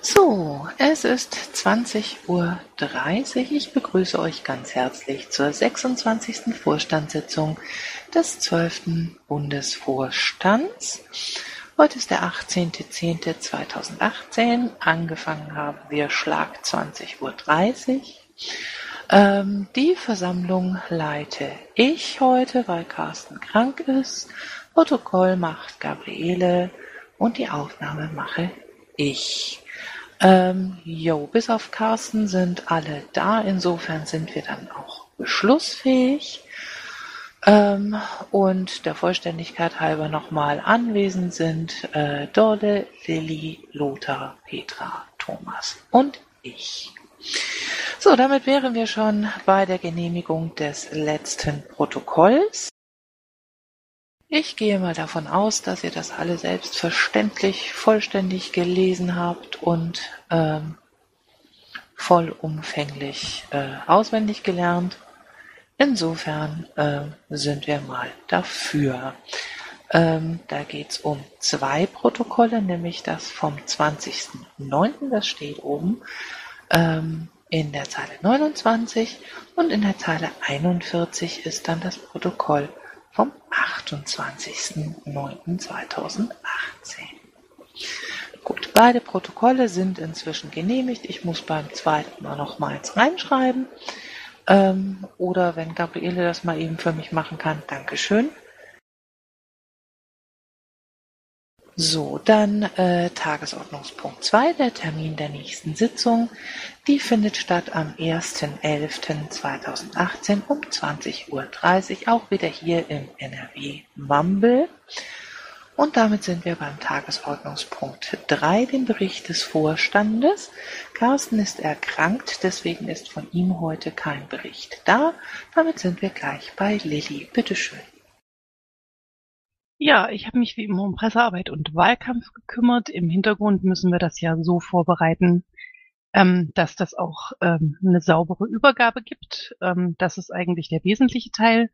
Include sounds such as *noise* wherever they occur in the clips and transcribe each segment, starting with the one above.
So, es ist 20.30 Uhr. Ich begrüße euch ganz herzlich zur 26. Vorstandssitzung des 12. Bundesvorstands. Heute ist der 18.10.2018. Angefangen haben wir Schlag 20.30 Uhr. Ähm, die Versammlung leite ich heute, weil Carsten krank ist. Protokoll macht Gabriele und die Aufnahme mache ich. Ähm, jo, bis auf Carsten sind alle da. Insofern sind wir dann auch beschlussfähig. Ähm, und der Vollständigkeit halber nochmal anwesend sind äh, Dorle, Lilly, Lothar, Petra, Thomas und ich. So, damit wären wir schon bei der Genehmigung des letzten Protokolls. Ich gehe mal davon aus, dass ihr das alle selbstverständlich vollständig gelesen habt und ähm, vollumfänglich äh, auswendig gelernt. Insofern äh, sind wir mal dafür. Ähm, da geht's um zwei Protokolle, nämlich das vom 20.09., das steht oben ähm, in der Zeile 29 und in der Zeile 41 ist dann das Protokoll vom 28.09.2018. Gut, beide Protokolle sind inzwischen genehmigt. Ich muss beim zweiten mal nochmals reinschreiben. Ähm, oder wenn Gabriele das mal eben für mich machen kann, Dankeschön. So, dann äh, Tagesordnungspunkt 2, der Termin der nächsten Sitzung. Die findet statt am 1.11.2018 um 20.30 Uhr, auch wieder hier im NRW Mumble. Und damit sind wir beim Tagesordnungspunkt 3, dem Bericht des Vorstandes. Carsten ist erkrankt, deswegen ist von ihm heute kein Bericht da. Damit sind wir gleich bei Lilly. Bitteschön. Ja, ich habe mich wie immer um Pressearbeit und Wahlkampf gekümmert. Im Hintergrund müssen wir das ja so vorbereiten, ähm, dass das auch ähm, eine saubere Übergabe gibt. Ähm, das ist eigentlich der wesentliche Teil.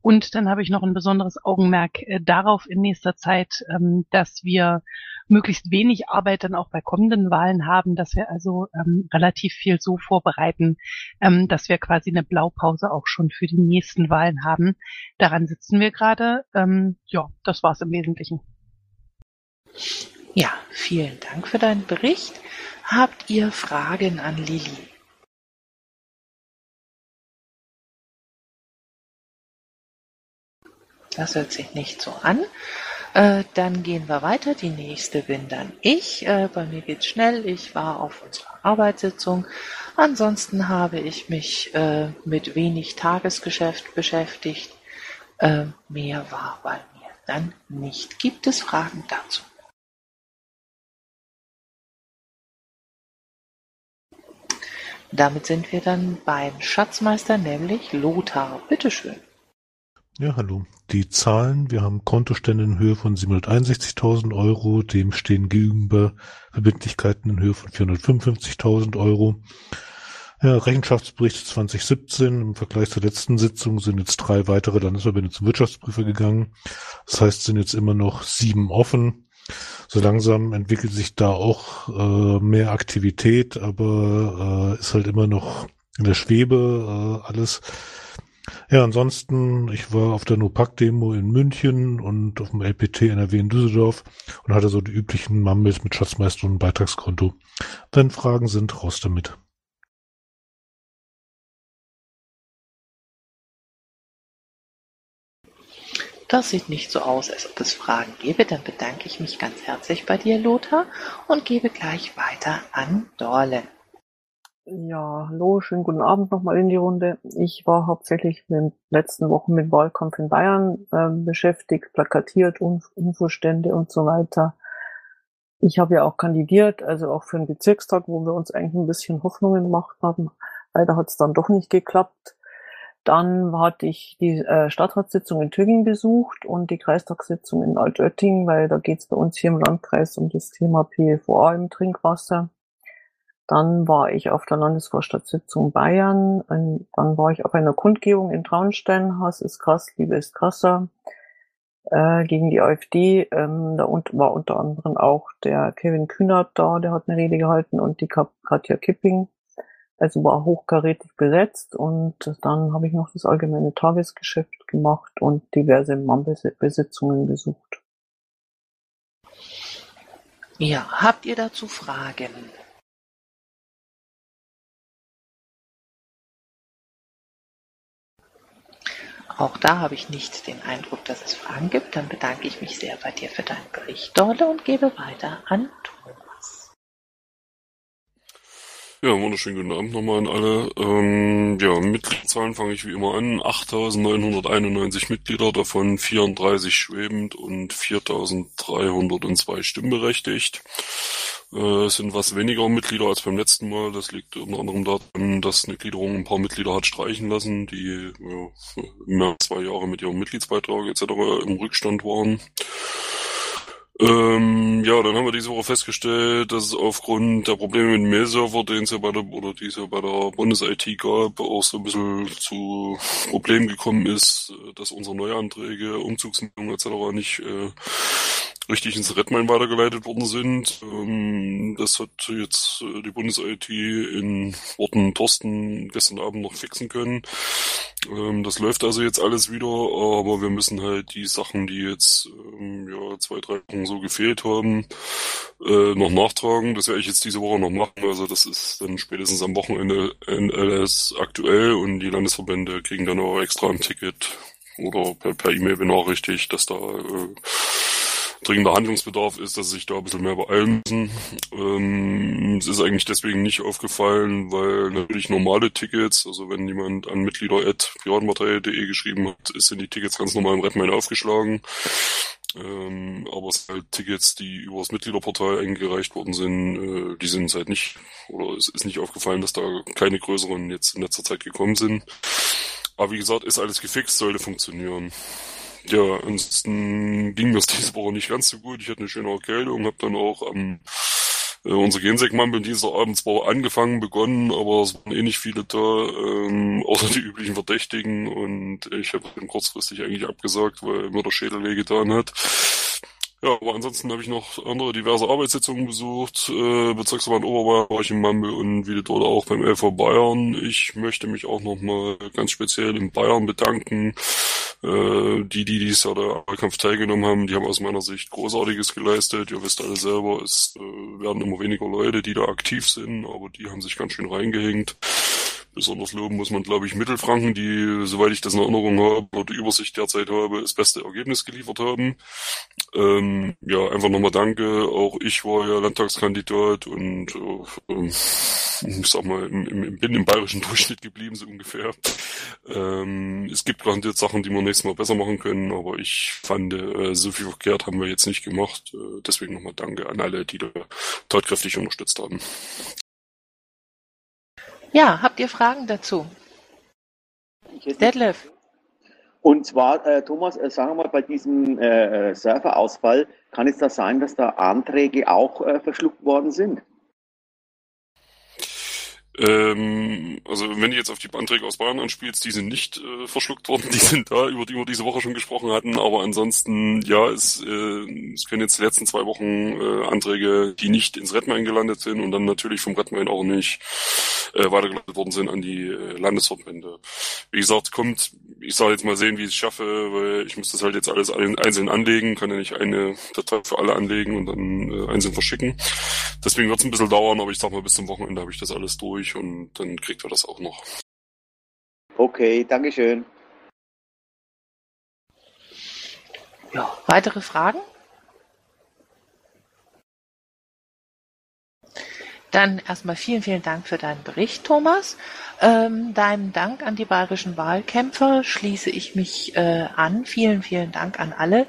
Und dann habe ich noch ein besonderes Augenmerk äh, darauf in nächster Zeit, ähm, dass wir möglichst wenig Arbeit dann auch bei kommenden Wahlen haben, dass wir also ähm, relativ viel so vorbereiten, ähm, dass wir quasi eine Blaupause auch schon für die nächsten Wahlen haben. Daran sitzen wir gerade. Ähm, ja, das war's im Wesentlichen. Ja, vielen Dank für deinen Bericht. Habt ihr Fragen an Lilly? Das hört sich nicht so an. Äh, dann gehen wir weiter. Die nächste bin dann ich. Äh, bei mir geht's schnell. Ich war auf unserer Arbeitssitzung. Ansonsten habe ich mich äh, mit wenig Tagesgeschäft beschäftigt. Äh, mehr war bei mir dann nicht. Gibt es Fragen dazu? Damit sind wir dann beim Schatzmeister, nämlich Lothar. Bitteschön. Ja, hallo. Die Zahlen, wir haben Kontostände in Höhe von 761.000 Euro, dem stehen gegenüber Verbindlichkeiten in Höhe von 455.000 Euro. Ja, Rechenschaftsbericht 2017 im Vergleich zur letzten Sitzung sind jetzt drei weitere Landesverbände zum Wirtschaftsprüfer gegangen. Das heißt, sind jetzt immer noch sieben offen so langsam entwickelt sich da auch äh, mehr Aktivität, aber äh, ist halt immer noch in der Schwebe äh, alles. Ja, ansonsten, ich war auf der NOPAC-Demo in München und auf dem LPT NRW in Düsseldorf und hatte so die üblichen Mammels mit Schatzmeister und Beitragskonto. Wenn Fragen sind, raus damit. Das sieht nicht so aus, als ob es Fragen gäbe. Dann bedanke ich mich ganz herzlich bei dir, Lothar, und gebe gleich weiter an Dorle. Ja, hallo, schönen guten Abend nochmal in die Runde. Ich war hauptsächlich in den letzten Wochen mit Wahlkampf in Bayern äh, beschäftigt, plakatiert, Infostände und so weiter. Ich habe ja auch kandidiert, also auch für den Bezirkstag, wo wir uns eigentlich ein bisschen Hoffnungen gemacht haben. Leider hat es dann doch nicht geklappt. Dann hatte ich die äh, Stadtratssitzung in Tübingen besucht und die Kreistagssitzung in Altötting, weil da geht es bei uns hier im Landkreis um das Thema PFOA im Trinkwasser. Dann war ich auf der Landesvorstadtsitzung Bayern. Und dann war ich auf einer Kundgebung in Traunstein. Hass ist krass, Liebe ist krasser. äh, gegen die AfD. Ähm, da war unter anderem auch der Kevin Kühnert da, der hat eine Rede gehalten und die Katja Kipping. Also war hochkarätig besetzt und dann habe ich noch das allgemeine Tagesgeschäft gemacht und diverse Mannbesitzungen besucht. Ja, habt ihr dazu Fragen? Auch da habe ich nicht den Eindruck, dass es Fragen gibt. Dann bedanke ich mich sehr bei dir für deinen Bericht, Dorle, und gebe weiter an Thomas. Ja, wunderschönen guten Abend nochmal an alle. Ähm, ja, Mitgliederzahlen fange ich wie immer an. 8.991 Mitglieder, davon 34 schwebend und 4.302 stimmberechtigt. Äh, es sind was weniger Mitglieder als beim letzten Mal. Das liegt unter anderem daran, dass eine Gliederung ein paar Mitglieder hat streichen lassen, die ja, mehr als zwei Jahre mit ihrem Mitgliedsbeitrag etc. im Rückstand waren. Ähm, ja, dann haben wir diese Woche festgestellt, dass es aufgrund der Probleme mit dem Mail-Server, den es ja bei der, oder die es ja bei der Bundes-IT gab, auch so ein bisschen zu Problemen gekommen ist, dass unsere Neuanträge, Umzugsmeldungen etc. nicht äh, richtig ins Redmine weitergeleitet worden sind. Ähm, das hat jetzt äh, die Bundes-IT in Worten Thorsten gestern Abend noch fixen können. Ähm, das läuft also jetzt alles wieder, aber wir müssen halt die Sachen, die jetzt ähm, ja, zwei, drei Wochen so gefehlt haben, äh, noch nachtragen. Das werde ich jetzt diese Woche noch machen. Also das ist dann spätestens am Wochenende NLS aktuell und die Landesverbände kriegen dann auch extra ein Ticket oder per E-Mail e benachrichtigt, dass da äh, dringender Handlungsbedarf ist, dass sie sich da ein bisschen mehr beeilen müssen. Ähm, es ist eigentlich deswegen nicht aufgefallen, weil natürlich normale Tickets, also wenn jemand an mitglieder.piratenpartei.de geschrieben hat, sind die Tickets ganz normal im Redmine aufgeschlagen. Ähm, aber es sind halt Tickets, die über das Mitgliederportal eingereicht worden sind, äh, die sind halt nicht, oder es ist nicht aufgefallen, dass da keine größeren jetzt in letzter Zeit gekommen sind. Aber wie gesagt, ist alles gefixt, sollte funktionieren. Ja, ansonsten ging das diese Woche nicht ganz so gut. Ich hatte eine schöne Erkältung, habe dann auch am äh, unsere Gensek-Mampel dieser Abend zwar angefangen, begonnen, aber es waren eh nicht viele da, ähm, außer die üblichen Verdächtigen und ich habe dann kurzfristig eigentlich abgesagt, weil mir der Schädel wehgetan hat. Ja, aber ansonsten habe ich noch andere diverse Arbeitssitzungen besucht. Äh, Bezirksverband Oberbayern war ich in Mammel und wie dort auch beim LV Bayern. Ich möchte mich auch nochmal ganz speziell in Bayern bedanken. Äh, die, die dies Jahr der Wahlkampf teilgenommen haben, die haben aus meiner Sicht Großartiges geleistet. Ihr wisst alle selber, es äh, werden immer weniger Leute, die da aktiv sind, aber die haben sich ganz schön reingehängt. Besonders loben muss man, glaube ich, Mittelfranken, die, soweit ich das in Erinnerung habe oder die Übersicht derzeit habe, das beste Ergebnis geliefert haben. Ähm, ja, einfach nochmal danke. Auch ich war ja Landtagskandidat und äh, ich sag mal, im, im, bin im bayerischen *laughs* Durchschnitt geblieben, so ungefähr. Ähm, es gibt garantiert Sachen, die wir nächstes Mal besser machen können, aber ich fand, äh, so viel verkehrt haben wir jetzt nicht gemacht. Äh, deswegen nochmal danke an alle, die da tatkräftig unterstützt haben. Ja, habt ihr Fragen dazu? Detlef. Und zwar, äh, Thomas, äh, sagen wir mal, bei diesem äh, äh, Serverausfall, kann es da sein, dass da Anträge auch äh, verschluckt worden sind? Ähm, also wenn du jetzt auf die Anträge aus Bayern anspielst, die sind nicht äh, verschluckt worden, die sind da, über die wir diese Woche schon gesprochen hatten, aber ansonsten, ja, es, äh, es können jetzt die letzten zwei Wochen äh, Anträge, die nicht ins Redmain gelandet sind und dann natürlich vom Redmain auch nicht äh, weitergeleitet worden sind an die äh, Landesverbände. Wie gesagt, kommt, ich soll jetzt mal sehen, wie ich es schaffe, weil ich muss das halt jetzt alles einzeln anlegen, kann ja nicht eine Datei für alle anlegen und dann äh, einzeln verschicken. Deswegen wird es ein bisschen dauern, aber ich sag mal, bis zum Wochenende habe ich das alles durch durch und dann kriegt er das auch noch. Okay, Dankeschön. Ja, weitere Fragen? Dann erstmal vielen, vielen Dank für deinen Bericht, Thomas. Ähm, deinem Dank an die bayerischen Wahlkämpfer schließe ich mich äh, an. Vielen, vielen Dank an alle,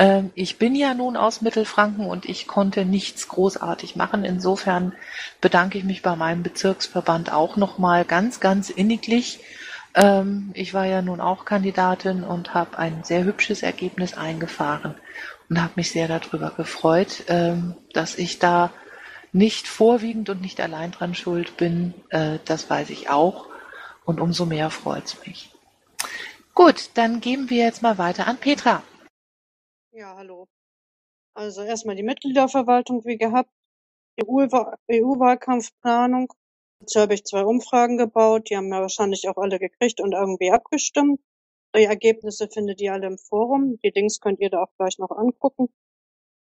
ähm, ich bin ja nun aus Mittelfranken und ich konnte nichts großartig machen. Insofern bedanke ich mich bei meinem Bezirksverband auch nochmal ganz, ganz inniglich. Ähm, ich war ja nun auch Kandidatin und habe ein sehr hübsches Ergebnis eingefahren und habe mich sehr darüber gefreut, ähm, dass ich da nicht vorwiegend und nicht allein dran schuld bin. Äh, das weiß ich auch. Und umso mehr freut's mich. Gut, dann geben wir jetzt mal weiter an Petra. Ja, hallo. Also erstmal die Mitgliederverwaltung wie gehabt, EU-Wahlkampfplanung. Dazu habe ich zwei Umfragen gebaut, die haben wir wahrscheinlich auch alle gekriegt und irgendwie abgestimmt. Die Ergebnisse findet ihr alle im Forum. Die Links könnt ihr da auch gleich noch angucken.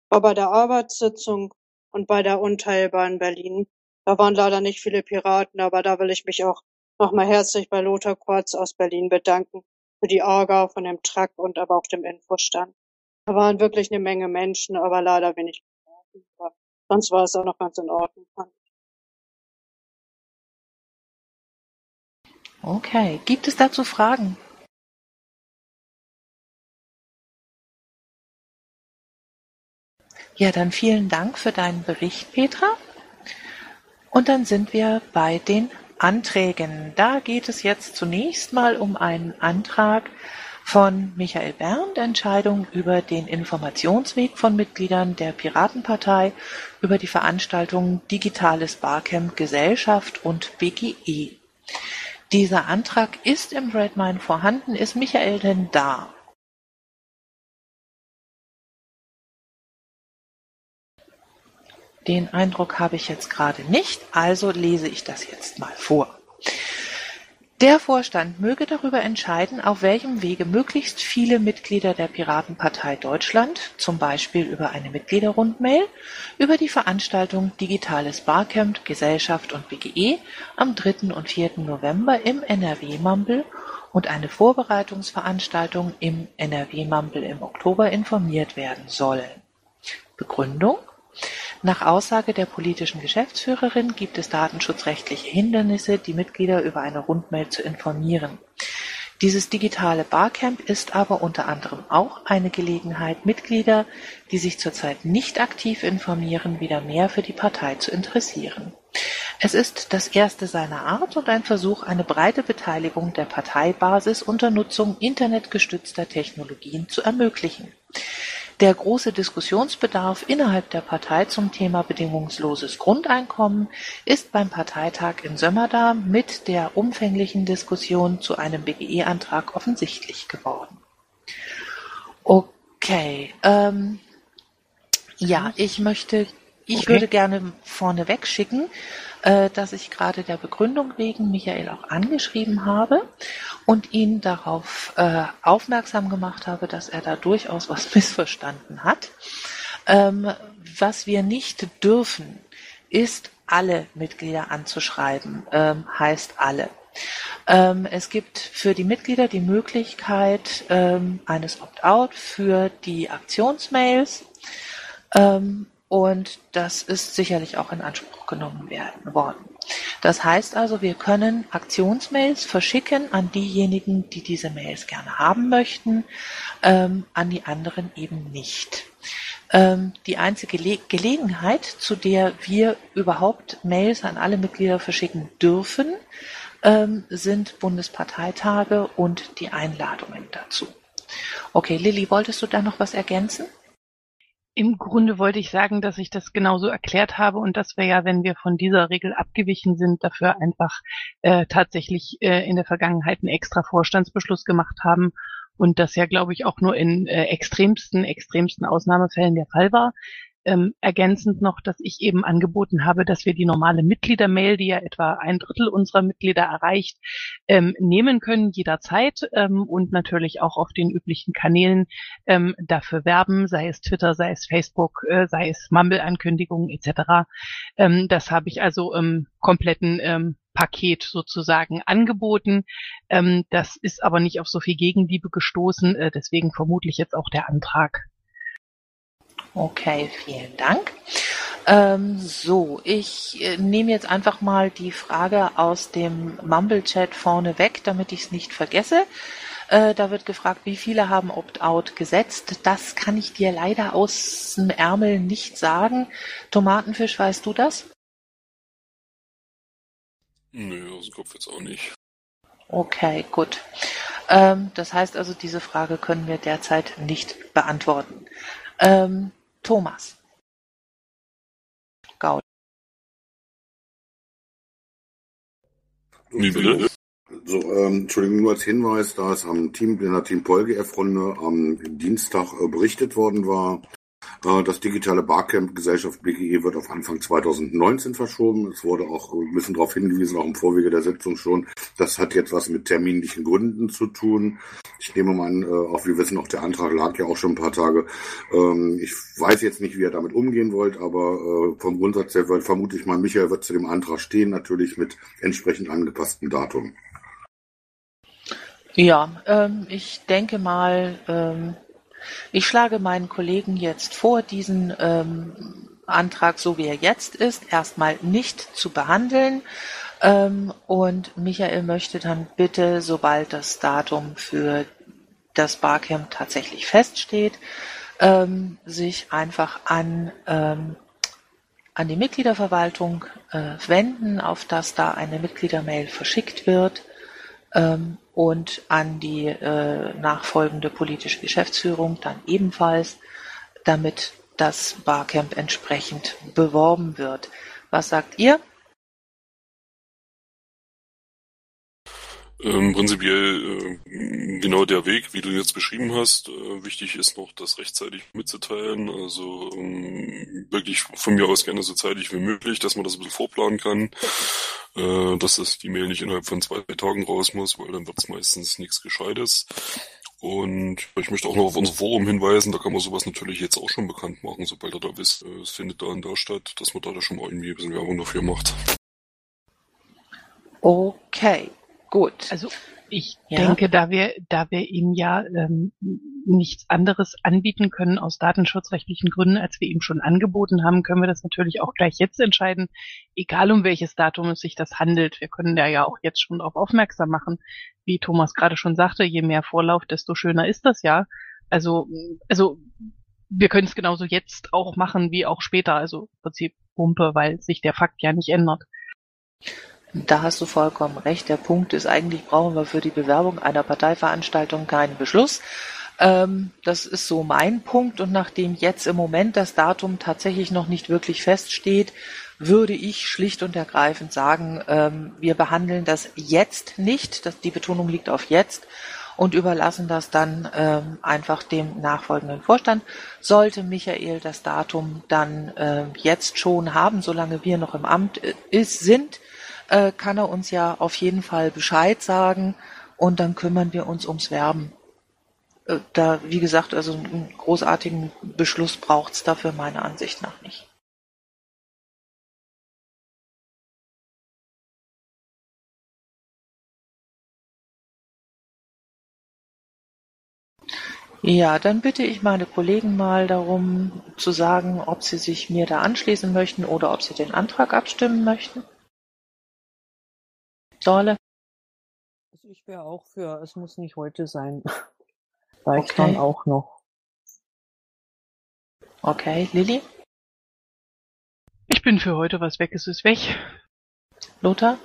War bei der Arbeitssitzung und bei der Unteilbar in Berlin. Da waren leider nicht viele Piraten, aber da will ich mich auch nochmal herzlich bei Lothar Kurz aus Berlin bedanken für die Orga von dem Truck und aber auch dem Infostand. Da waren wirklich eine Menge Menschen, aber leider wenig. Aber sonst war es auch noch ganz in Ordnung. Okay, gibt es dazu Fragen? Ja, dann vielen Dank für deinen Bericht, Petra. Und dann sind wir bei den Anträgen. Da geht es jetzt zunächst mal um einen Antrag von Michael Berndt, Entscheidung über den Informationsweg von Mitgliedern der Piratenpartei über die Veranstaltung Digitales Barcamp Gesellschaft und BGE. Dieser Antrag ist im Redmine vorhanden. Ist Michael denn da? Den Eindruck habe ich jetzt gerade nicht, also lese ich das jetzt mal vor. Der Vorstand möge darüber entscheiden, auf welchem Wege möglichst viele Mitglieder der Piratenpartei Deutschland, zum Beispiel über eine Mitgliederrundmail, über die Veranstaltung Digitales Barcamp Gesellschaft und BGE am 3. und 4. November im NRW-Mumble und eine Vorbereitungsveranstaltung im NRW-Mumble im Oktober informiert werden sollen. Begründung nach Aussage der politischen Geschäftsführerin gibt es datenschutzrechtliche Hindernisse, die Mitglieder über eine Rundmail zu informieren. Dieses digitale Barcamp ist aber unter anderem auch eine Gelegenheit, Mitglieder, die sich zurzeit nicht aktiv informieren, wieder mehr für die Partei zu interessieren. Es ist das erste seiner Art und ein Versuch, eine breite Beteiligung der Parteibasis unter Nutzung internetgestützter Technologien zu ermöglichen. Der große Diskussionsbedarf innerhalb der Partei zum Thema bedingungsloses Grundeinkommen ist beim Parteitag in Sömmerda mit der umfänglichen Diskussion zu einem BGE-Antrag offensichtlich geworden. Okay, ähm, ja, ich möchte, ich Okay. würde gerne vorneweg schicken, äh, dass ich gerade der Begründung wegen Michael auch angeschrieben habe und ihn darauf äh, aufmerksam gemacht habe, dass er da durchaus was *laughs* missverstanden hat. Ähm, was wir nicht dürfen, ist alle Mitglieder anzuschreiben, ähm, heißt alle. Ähm, es gibt für die Mitglieder die Möglichkeit ähm, eines Opt-out für die Aktionsmails. Und das ist sicherlich auch in Anspruch genommen werden worden. Das heißt also, wir können Aktionsmails verschicken an diejenigen, die diese Mails gerne haben möchten, ähm, an die anderen eben nicht. Ähm, die einzige Le Gelegenheit, zu der wir überhaupt Mails an alle Mitglieder verschicken dürfen, ähm, sind Bundesparteitage und die Einladungen dazu. Okay, Lilly, wolltest du da noch was ergänzen? Im Grunde wollte ich sagen, dass ich das genauso erklärt habe und dass wir ja, wenn wir von dieser Regel abgewichen sind, dafür einfach äh, tatsächlich äh, in der Vergangenheit einen extra Vorstandsbeschluss gemacht haben und das ja, glaube ich, auch nur in äh, extremsten, extremsten Ausnahmefällen der Fall war. Ähm, ergänzend noch, dass ich eben angeboten habe, dass wir die normale Mitgliedermail, die ja etwa ein Drittel unserer Mitglieder erreicht, ähm, nehmen können jederzeit ähm, und natürlich auch auf den üblichen Kanälen ähm, dafür werben, sei es Twitter, sei es Facebook, äh, sei es Mumble-Ankündigungen etc. Ähm, das habe ich also im kompletten ähm, Paket sozusagen angeboten. Ähm, das ist aber nicht auf so viel Gegenliebe gestoßen, äh, deswegen vermutlich jetzt auch der Antrag. Okay, vielen Dank. Ähm, so, ich äh, nehme jetzt einfach mal die Frage aus dem Mumble-Chat vorne weg, damit ich es nicht vergesse. Äh, da wird gefragt, wie viele haben Opt-out gesetzt. Das kann ich dir leider aus dem Ärmel nicht sagen. Tomatenfisch, weißt du das? Nö, aus dem Kopf jetzt auch nicht. Okay, gut. Ähm, das heißt also, diese Frage können wir derzeit nicht beantworten. Ähm, Thomas. Gaul. Wie bitte? So, ähm, Entschuldigung, nur als Hinweis, da es am Team, in der Team PolGF-Runde am Dienstag äh, berichtet worden war, das digitale Barcamp Gesellschaft BGE wird auf Anfang 2019 verschoben. Es wurde auch ein bisschen darauf hingewiesen, auch im Vorwege der Sitzung schon. Das hat jetzt was mit terminlichen Gründen zu tun. Ich nehme mal an, äh, auch wir wissen, auch der Antrag lag ja auch schon ein paar Tage. Ähm, ich weiß jetzt nicht, wie ihr damit umgehen wollt, aber äh, vom Grundsatz her vermute ich mal, Michael wird zu dem Antrag stehen, natürlich mit entsprechend angepasstem Datum. Ja, ähm, ich denke mal, ähm, ich schlage meinen Kollegen jetzt vor, diesen ähm, Antrag, so wie er jetzt ist, erstmal nicht zu behandeln. Ähm, und Michael möchte dann bitte, sobald das Datum für das Barcamp tatsächlich feststeht, ähm, sich einfach an, ähm, an die Mitgliederverwaltung äh, wenden, auf das da eine Mitgliedermail verschickt wird ähm, und an die äh, nachfolgende politische Geschäftsführung dann ebenfalls, damit das Barcamp entsprechend beworben wird. Was sagt ihr? Ähm, prinzipiell äh, genau der Weg, wie du jetzt beschrieben hast. Äh, wichtig ist noch, das rechtzeitig mitzuteilen. Also ähm, wirklich von mir aus gerne so zeitig wie möglich, dass man das ein bisschen vorplanen kann. Äh, dass das die Mail nicht innerhalb von zwei Tagen raus muss, weil dann wird es meistens nichts Gescheites. Und ich möchte auch noch auf unser Forum hinweisen, da kann man sowas natürlich jetzt auch schon bekannt machen, sobald ihr da wisst, äh, es findet da und da statt, dass man da schon mal irgendwie ein bisschen Werbung dafür macht. Okay. Gut. Also ich ja. denke, da wir, da wir ihm ja ähm, nichts anderes anbieten können aus datenschutzrechtlichen Gründen, als wir ihm schon angeboten haben, können wir das natürlich auch gleich jetzt entscheiden, egal um welches Datum es sich das handelt. Wir können da ja auch jetzt schon darauf aufmerksam machen. Wie Thomas gerade schon sagte, je mehr Vorlauf, desto schöner ist das ja. Also, also wir können es genauso jetzt auch machen wie auch später. Also im Prinzip Pumpe, weil sich der Fakt ja nicht ändert. Da hast du vollkommen recht. Der Punkt ist, eigentlich brauchen wir für die Bewerbung einer Parteiveranstaltung keinen Beschluss. Ähm, das ist so mein Punkt. Und nachdem jetzt im Moment das Datum tatsächlich noch nicht wirklich feststeht, würde ich schlicht und ergreifend sagen, ähm, wir behandeln das jetzt nicht. Das, die Betonung liegt auf jetzt und überlassen das dann ähm, einfach dem nachfolgenden Vorstand. Sollte Michael das Datum dann äh, jetzt schon haben, solange wir noch im Amt äh, ist, sind, äh, kann er uns ja auf jeden Fall Bescheid sagen und dann kümmern wir uns ums Werben. Äh, da, wie gesagt, also einen großartigen Beschluss braucht's dafür meiner Ansicht nach nicht. Ja, dann bitte ich meine Kollegen mal darum zu sagen, ob sie sich mir da anschließen möchten oder ob sie den Antrag abstimmen möchten. Dorle? Also ich wäre auch für, es muss nicht heute sein. *laughs* Reicht okay. dann auch noch. Okay, Lilly? Ich bin für heute, was weg ist, ist weg. Lothar?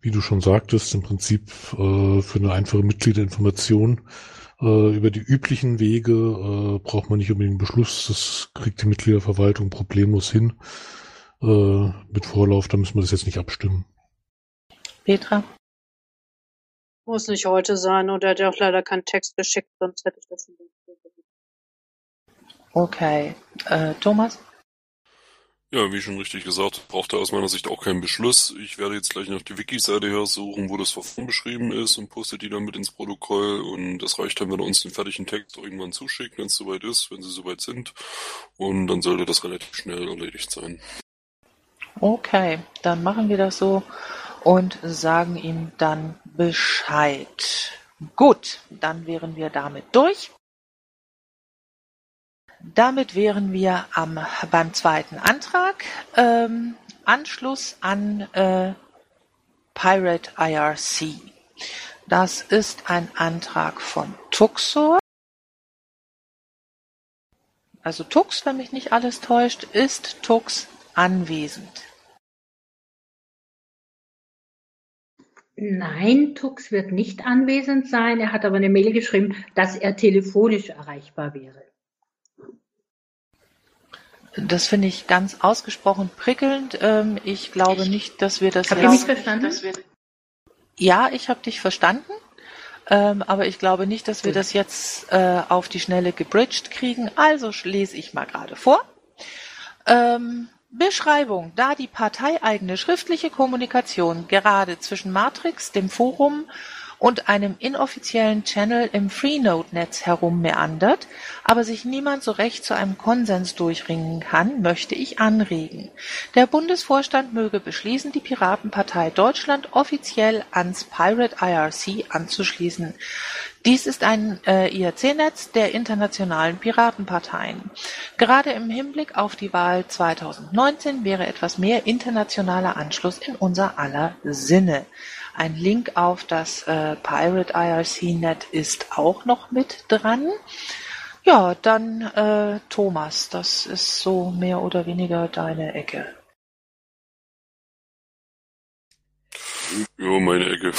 Wie du schon sagtest, im Prinzip äh, für eine einfache Mitgliederinformation äh, über die üblichen Wege äh, braucht man nicht unbedingt einen Beschluss. Das kriegt die Mitgliederverwaltung problemlos hin. Äh, mit Vorlauf, da müssen wir das jetzt nicht abstimmen. Petra? Muss nicht heute sein oder hat ja auch leider keinen Text geschickt, sonst hätte ich das in Okay. Äh, Thomas? Ja, wie schon richtig gesagt, braucht er aus meiner Sicht auch keinen Beschluss. Ich werde jetzt gleich noch die Wiki-Seite hersuchen, wo das Verfahren beschrieben ist und poste die dann mit ins Protokoll. Und das reicht dann, wenn er uns den fertigen Text irgendwann zuschickt, wenn es soweit ist, wenn sie soweit sind. Und dann sollte das relativ schnell erledigt sein. Okay, dann machen wir das so und sagen ihm dann Bescheid. Gut, dann wären wir damit durch. Damit wären wir am, beim zweiten Antrag. Ähm, Anschluss an äh, Pirate IRC. Das ist ein Antrag von Tuxor. Also Tux, wenn mich nicht alles täuscht, ist Tux anwesend. Nein, Tux wird nicht anwesend sein. Er hat aber eine Mail geschrieben, dass er telefonisch erreichbar wäre. Das finde ich ganz ausgesprochen prickelnd. Ähm, ich glaube nicht, dass wir das. Habt ihr mich verstanden? Ja, ich habe dich verstanden, ähm, aber ich glaube nicht, dass wir das jetzt äh, auf die Schnelle gebridged kriegen. Also lese ich mal gerade vor. Ähm, Beschreibung: Da die parteieigene schriftliche Kommunikation gerade zwischen Matrix, dem Forum und einem inoffiziellen Channel im Freenode-Netz herummeandert, aber sich niemand so recht zu einem Konsens durchringen kann, möchte ich anregen. Der Bundesvorstand möge beschließen, die Piratenpartei Deutschland offiziell ans Pirate IRC anzuschließen. Dies ist ein äh, IRC-Netz der internationalen Piratenparteien. Gerade im Hinblick auf die Wahl 2019 wäre etwas mehr internationaler Anschluss in unser aller Sinne. Ein Link auf das äh, Pirate IRC-Net ist auch noch mit dran. Ja, dann äh, Thomas, das ist so mehr oder weniger deine Ecke. Ja, meine Ecke.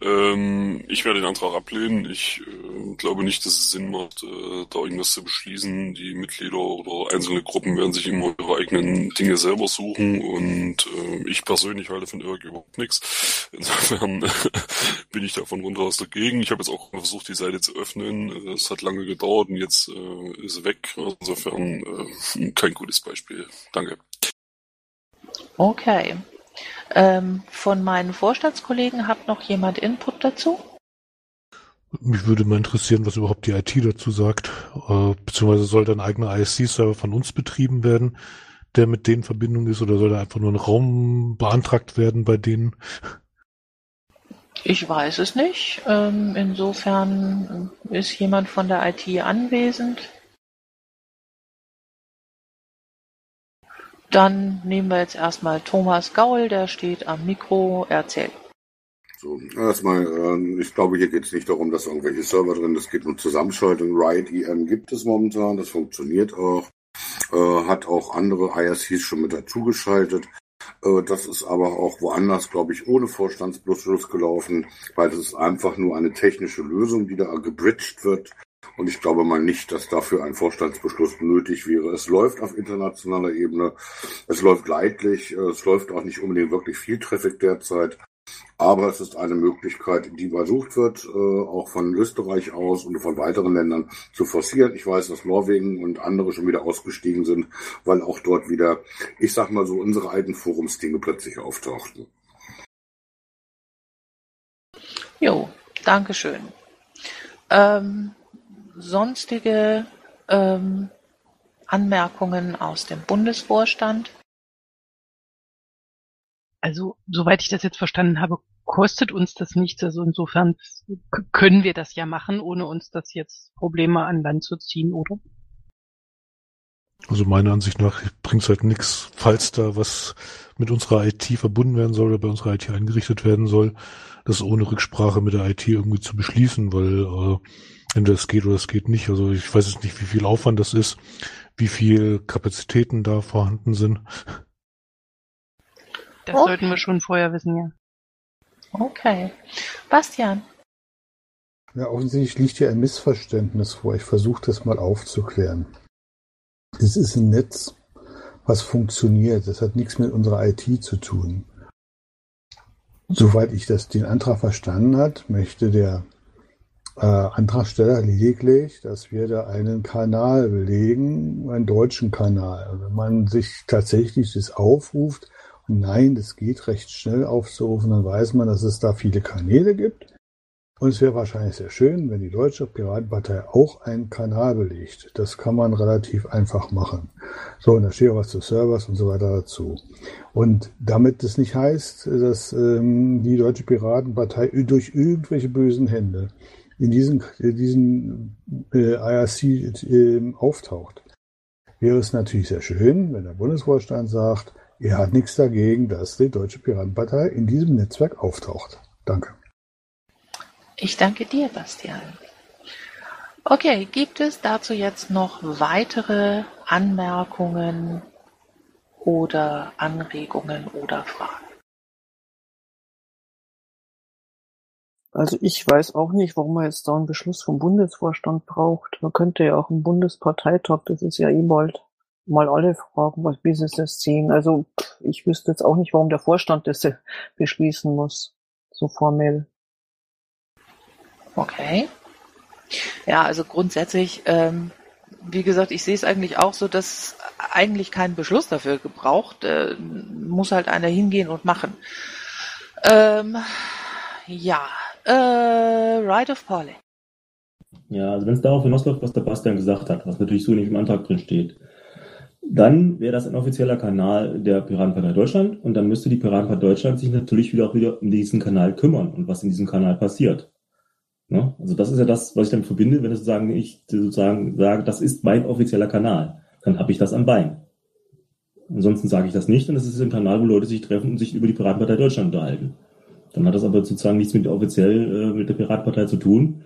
Ähm, ich werde den Antrag ablehnen. Ich äh, glaube nicht, dass es Sinn macht, äh, da irgendwas zu beschließen. Die Mitglieder oder einzelne Gruppen werden sich immer ihre eigenen Dinge selber suchen und äh, ich persönlich halte von Irk überhaupt nichts. Insofern *laughs* bin ich davon runter dagegen. Ich habe jetzt auch versucht, die Seite zu öffnen. Es hat lange gedauert und jetzt äh, ist sie weg. Insofern äh, kein gutes Beispiel. Danke. Okay. Ähm, von meinen Vorstandskollegen hat noch jemand Input dazu? Mich würde mal interessieren, was überhaupt die IT dazu sagt. Äh, beziehungsweise soll dann ein eigener ISC-Server von uns betrieben werden, der mit denen in Verbindung ist, oder soll da einfach nur ein Raum beantragt werden bei denen? Ich weiß es nicht. Ähm, insofern ist jemand von der IT anwesend. Dann nehmen wir jetzt erstmal Thomas Gaul, der steht am Mikro, erzählt. So, erstmal, äh, ich glaube, hier geht es nicht darum, dass irgendwelche Server drin, es geht um Zusammenschaltung. Riot EM gibt es momentan, das funktioniert auch. Äh, hat auch andere IRCs schon mit dazugeschaltet. Äh, das ist aber auch woanders, glaube ich, ohne Vorstandsbeschluss gelaufen, weil das ist einfach nur eine technische Lösung, die da gebridged wird. Und ich glaube mal nicht, dass dafür ein Vorstandsbeschluss nötig wäre. Es läuft auf internationaler Ebene. Es läuft leidlich. Es läuft auch nicht unbedingt wirklich viel Traffic derzeit. Aber es ist eine Möglichkeit, die versucht wird, äh, auch von Österreich aus und von weiteren Ländern zu forcieren. Ich weiß, dass Norwegen und andere schon wieder ausgestiegen sind, weil auch dort wieder, ich sag mal so, unsere alten Forumsdinge plötzlich auftauchten. Jo, Dankeschön. Ähm, sonstige ähm, Anmerkungen aus dem Bundesvorstand? Also, soweit ich das jetzt verstanden habe, kostet uns das nichts. Also insofern können wir das ja machen, ohne uns das jetzt Probleme an Land zu ziehen, oder? Also meiner Ansicht nach bringt es halt nichts, falls da was mit unserer IT verbunden werden soll oder bei unserer IT eingerichtet werden soll, das ohne Rücksprache mit der IT irgendwie zu beschließen, weil äh, entweder es geht oder es geht nicht. Also ich weiß jetzt nicht, wie viel Aufwand das ist, wie viel Kapazitäten da vorhanden sind. Das okay. sollten wir schon vorher wissen, ja. Okay. Bastian. Ja, offensichtlich liegt hier ein Missverständnis vor. Ich versuche das mal aufzuklären. Es ist ein Netz, was funktioniert. Das hat nichts mit unserer IT zu tun. Soweit ich das den Antrag verstanden hat, möchte der äh, Antragsteller lediglich, dass wir da einen Kanal belegen, einen deutschen Kanal. Wenn man sich tatsächlich das aufruft, und nein, das geht recht schnell aufzurufen, dann weiß man, dass es da viele Kanäle gibt. Und es wäre wahrscheinlich sehr schön, wenn die Deutsche Piratenpartei auch einen Kanal belegt. Das kann man relativ einfach machen. So, und da steht auch was zu Servers und so weiter dazu. Und damit das nicht heißt, dass ähm, die Deutsche Piratenpartei durch irgendwelche bösen Hände in diesen, diesen äh, IRC äh, auftaucht, wäre es natürlich sehr schön, wenn der Bundesvorstand sagt, er hat nichts dagegen, dass die Deutsche Piratenpartei in diesem Netzwerk auftaucht. Danke. Ich danke dir, Bastian. Okay, gibt es dazu jetzt noch weitere Anmerkungen oder Anregungen oder Fragen? Also ich weiß auch nicht, warum man jetzt da einen Beschluss vom Bundesvorstand braucht. Man könnte ja auch im Bundesparteitag, das ist ja eh bald, mal alle fragen, was, wie sie das sehen. Also ich wüsste jetzt auch nicht, warum der Vorstand das beschließen muss. so formell. Okay. Ja, also grundsätzlich, ähm, wie gesagt, ich sehe es eigentlich auch so, dass eigentlich keinen Beschluss dafür gebraucht. Äh, muss halt einer hingehen und machen. Ähm, ja, äh, Right of Pauling. Ja, also wenn es darauf hinausläuft, was der Bastian gesagt hat, was natürlich so nicht im Antrag drin steht, dann wäre das ein offizieller Kanal der Piratenpartei Deutschland und dann müsste die Piratenpartei Deutschland sich natürlich wieder auch wieder um diesen Kanal kümmern und was in diesem Kanal passiert. Ne? Also das ist ja das, was ich damit verbinde, wenn ich sozusagen, ich sozusagen sage, das ist mein offizieller Kanal, dann habe ich das am Bein. Ansonsten sage ich das nicht und es ist ein Kanal, wo Leute sich treffen und sich über die Piratenpartei Deutschland unterhalten. Dann hat das aber sozusagen nichts mit offiziell äh, mit der Piratenpartei zu tun.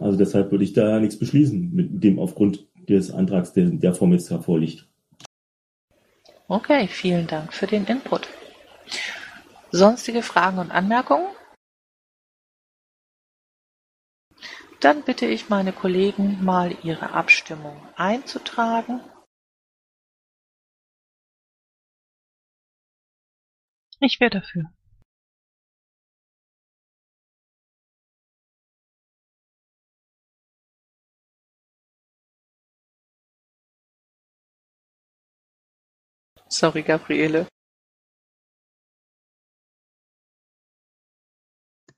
Also deshalb würde ich da nichts beschließen, mit dem aufgrund des Antrags, der, der Form jetzt hervorliegt. Okay, vielen Dank für den Input. Sonstige Fragen und Anmerkungen? Dann bitte ich meine Kollegen mal ihre Abstimmung einzutragen. Ich wäre dafür. Sorry, Gabriele.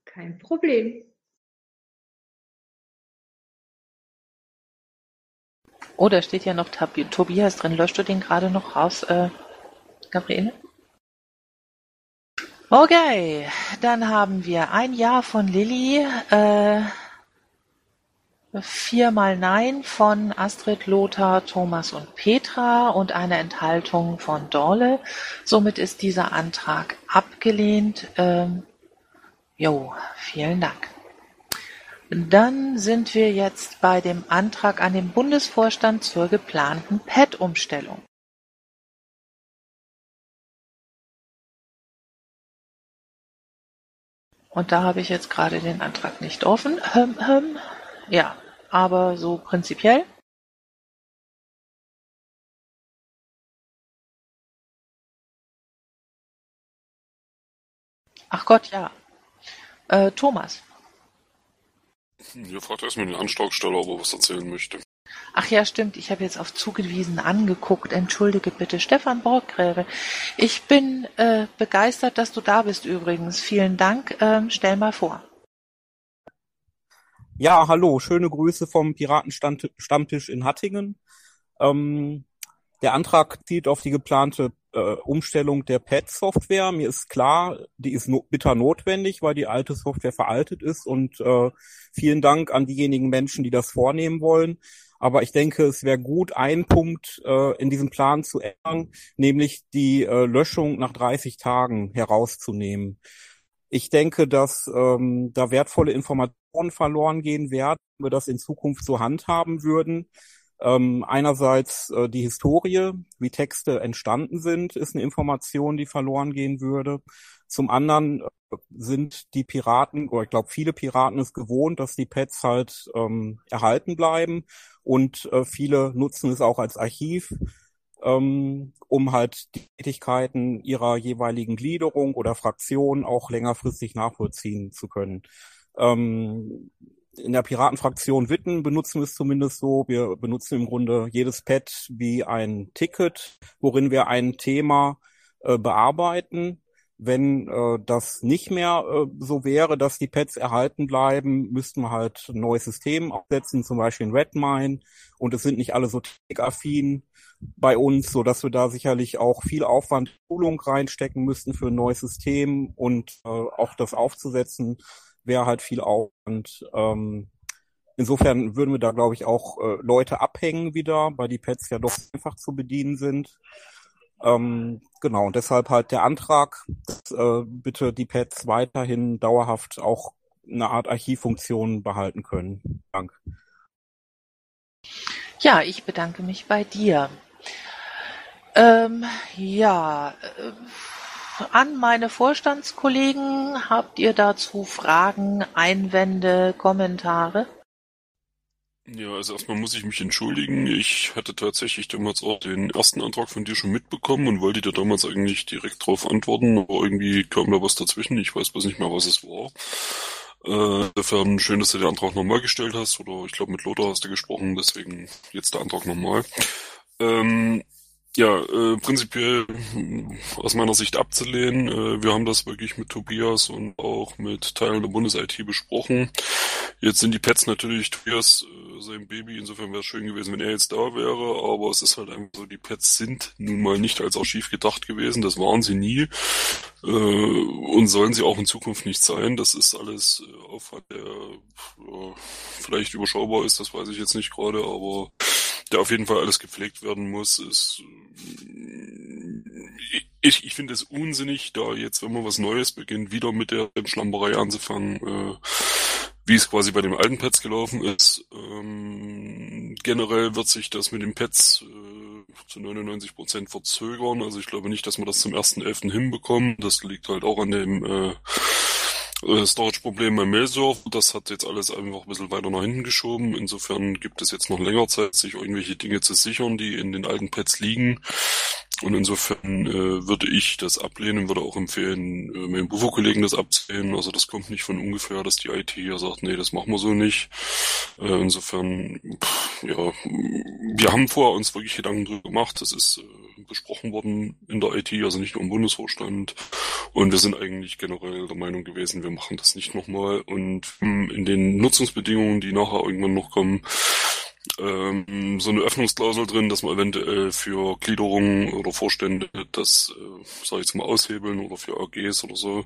Kein Problem. Oh, da steht ja noch Tabi Tobias drin. Löscht du den gerade noch raus, äh, Gabriele? Okay, dann haben wir ein Ja von Lilly, äh, viermal Nein von Astrid, Lothar, Thomas und Petra und eine Enthaltung von Dorle. Somit ist dieser Antrag abgelehnt. Ähm, jo, vielen Dank. Dann sind wir jetzt bei dem Antrag an den Bundesvorstand zur geplanten PET-Umstellung. Und da habe ich jetzt gerade den Antrag nicht offen. Hm, hm. Ja, aber so prinzipiell. Ach Gott, ja. Äh, Thomas. Hier fragt erstmal den Antragsteller, ob er was erzählen möchte. Ach ja, stimmt. Ich habe jetzt auf zugewiesen angeguckt. Entschuldige bitte, Stefan Borggräbe. Ich bin äh, begeistert, dass du da bist übrigens. Vielen Dank. Ähm, stell mal vor. Ja, hallo, schöne Grüße vom Piratenstammtisch in Hattingen. Ähm, der Antrag zielt auf die geplante äh, Umstellung der PET-Software. Mir ist klar, die ist no bitter notwendig, weil die alte Software veraltet ist und äh, vielen Dank an diejenigen Menschen, die das vornehmen wollen. Aber ich denke, es wäre gut, einen Punkt äh, in diesem Plan zu ändern, nämlich die äh, Löschung nach 30 Tagen herauszunehmen. Ich denke, dass ähm, da wertvolle Informationen verloren gehen werden, wenn wir das in Zukunft so handhaben würden. Ähm, einerseits äh, die Historie, wie Texte entstanden sind, ist eine Information, die verloren gehen würde. Zum anderen äh, sind die Piraten, oder ich glaube, viele Piraten es gewohnt, dass die Pads halt ähm, erhalten bleiben und äh, viele nutzen es auch als Archiv ähm, um halt die Tätigkeiten ihrer jeweiligen Gliederung oder Fraktion auch längerfristig nachvollziehen zu können. Ähm, in der Piratenfraktion Witten benutzen wir es zumindest so. Wir benutzen im Grunde jedes Pad wie ein Ticket, worin wir ein Thema äh, bearbeiten. Wenn äh, das nicht mehr äh, so wäre, dass die Pads erhalten bleiben, müssten wir halt ein neues System aufsetzen, zum Beispiel in Redmine. Und es sind nicht alle so technikaffin bei uns, so dass wir da sicherlich auch viel Aufwand Schulung reinstecken müssten für ein neues System und äh, auch das aufzusetzen wäre halt viel Aufwand. Ähm, insofern würden wir da, glaube ich, auch äh, Leute abhängen wieder, weil die Pads ja doch einfach zu bedienen sind. Ähm, genau, und deshalb halt der Antrag, dass, äh, bitte die Pads weiterhin dauerhaft auch eine Art Archivfunktion behalten können. Dank. Ja, ich bedanke mich bei dir. Ähm, ja, äh, an meine Vorstandskollegen, habt ihr dazu Fragen, Einwände, Kommentare? Ja, also erstmal muss ich mich entschuldigen. Ich hatte tatsächlich damals auch den ersten Antrag von dir schon mitbekommen und wollte dir damals eigentlich direkt darauf antworten, aber irgendwie kam da was dazwischen. Ich weiß bloß nicht mehr, was es war. Äh, insofern schön, dass du den Antrag nochmal gestellt hast, oder ich glaube mit Lothar hast du gesprochen, deswegen jetzt der Antrag nochmal. Ähm, ja, äh, prinzipiell äh, aus meiner Sicht abzulehnen. Äh, wir haben das wirklich mit Tobias und auch mit Teilen der Bundes-IT besprochen. Jetzt sind die Pets natürlich Tobias äh, sein Baby, insofern wäre es schön gewesen, wenn er jetzt da wäre, aber es ist halt einfach so, die Pets sind nun mal nicht als Archiv gedacht gewesen, das waren sie nie äh, und sollen sie auch in Zukunft nicht sein. Das ist alles äh, Aufwand, der äh, vielleicht überschaubar ist, das weiß ich jetzt nicht gerade, aber der auf jeden Fall alles gepflegt werden muss, ist ich, ich finde es unsinnig, da jetzt, wenn man was Neues beginnt, wieder mit der Schlamperei anzufangen, äh, wie es quasi bei den alten Pads gelaufen ist. Ähm, generell wird sich das mit den Pads äh, zu 99 Prozent verzögern. Also ich glaube nicht, dass wir das zum 1.11. hinbekommen. Das liegt halt auch an dem äh, Storage-Problem beim Mailserver, das hat jetzt alles einfach ein bisschen weiter nach hinten geschoben. Insofern gibt es jetzt noch länger Zeit, sich irgendwelche Dinge zu sichern, die in den alten Pads liegen. Und insofern äh, würde ich das ablehnen, würde auch empfehlen, äh, mit dem Bufo-Kollegen das abzulehnen. Also das kommt nicht von ungefähr, dass die IT hier sagt, nee, das machen wir so nicht. Äh, insofern, pff, ja, wir haben vorher uns wirklich Gedanken drüber gemacht. Das ist äh, besprochen worden in der IT, also nicht nur im Bundesvorstand. Und wir sind eigentlich generell der Meinung gewesen, wir machen das nicht nochmal. Und ähm, in den Nutzungsbedingungen, die nachher irgendwann noch kommen, ähm, so eine Öffnungsklausel drin, dass man eventuell für Gliederungen oder Vorstände das, äh, sag ich jetzt mal, aushebeln oder für AGs oder so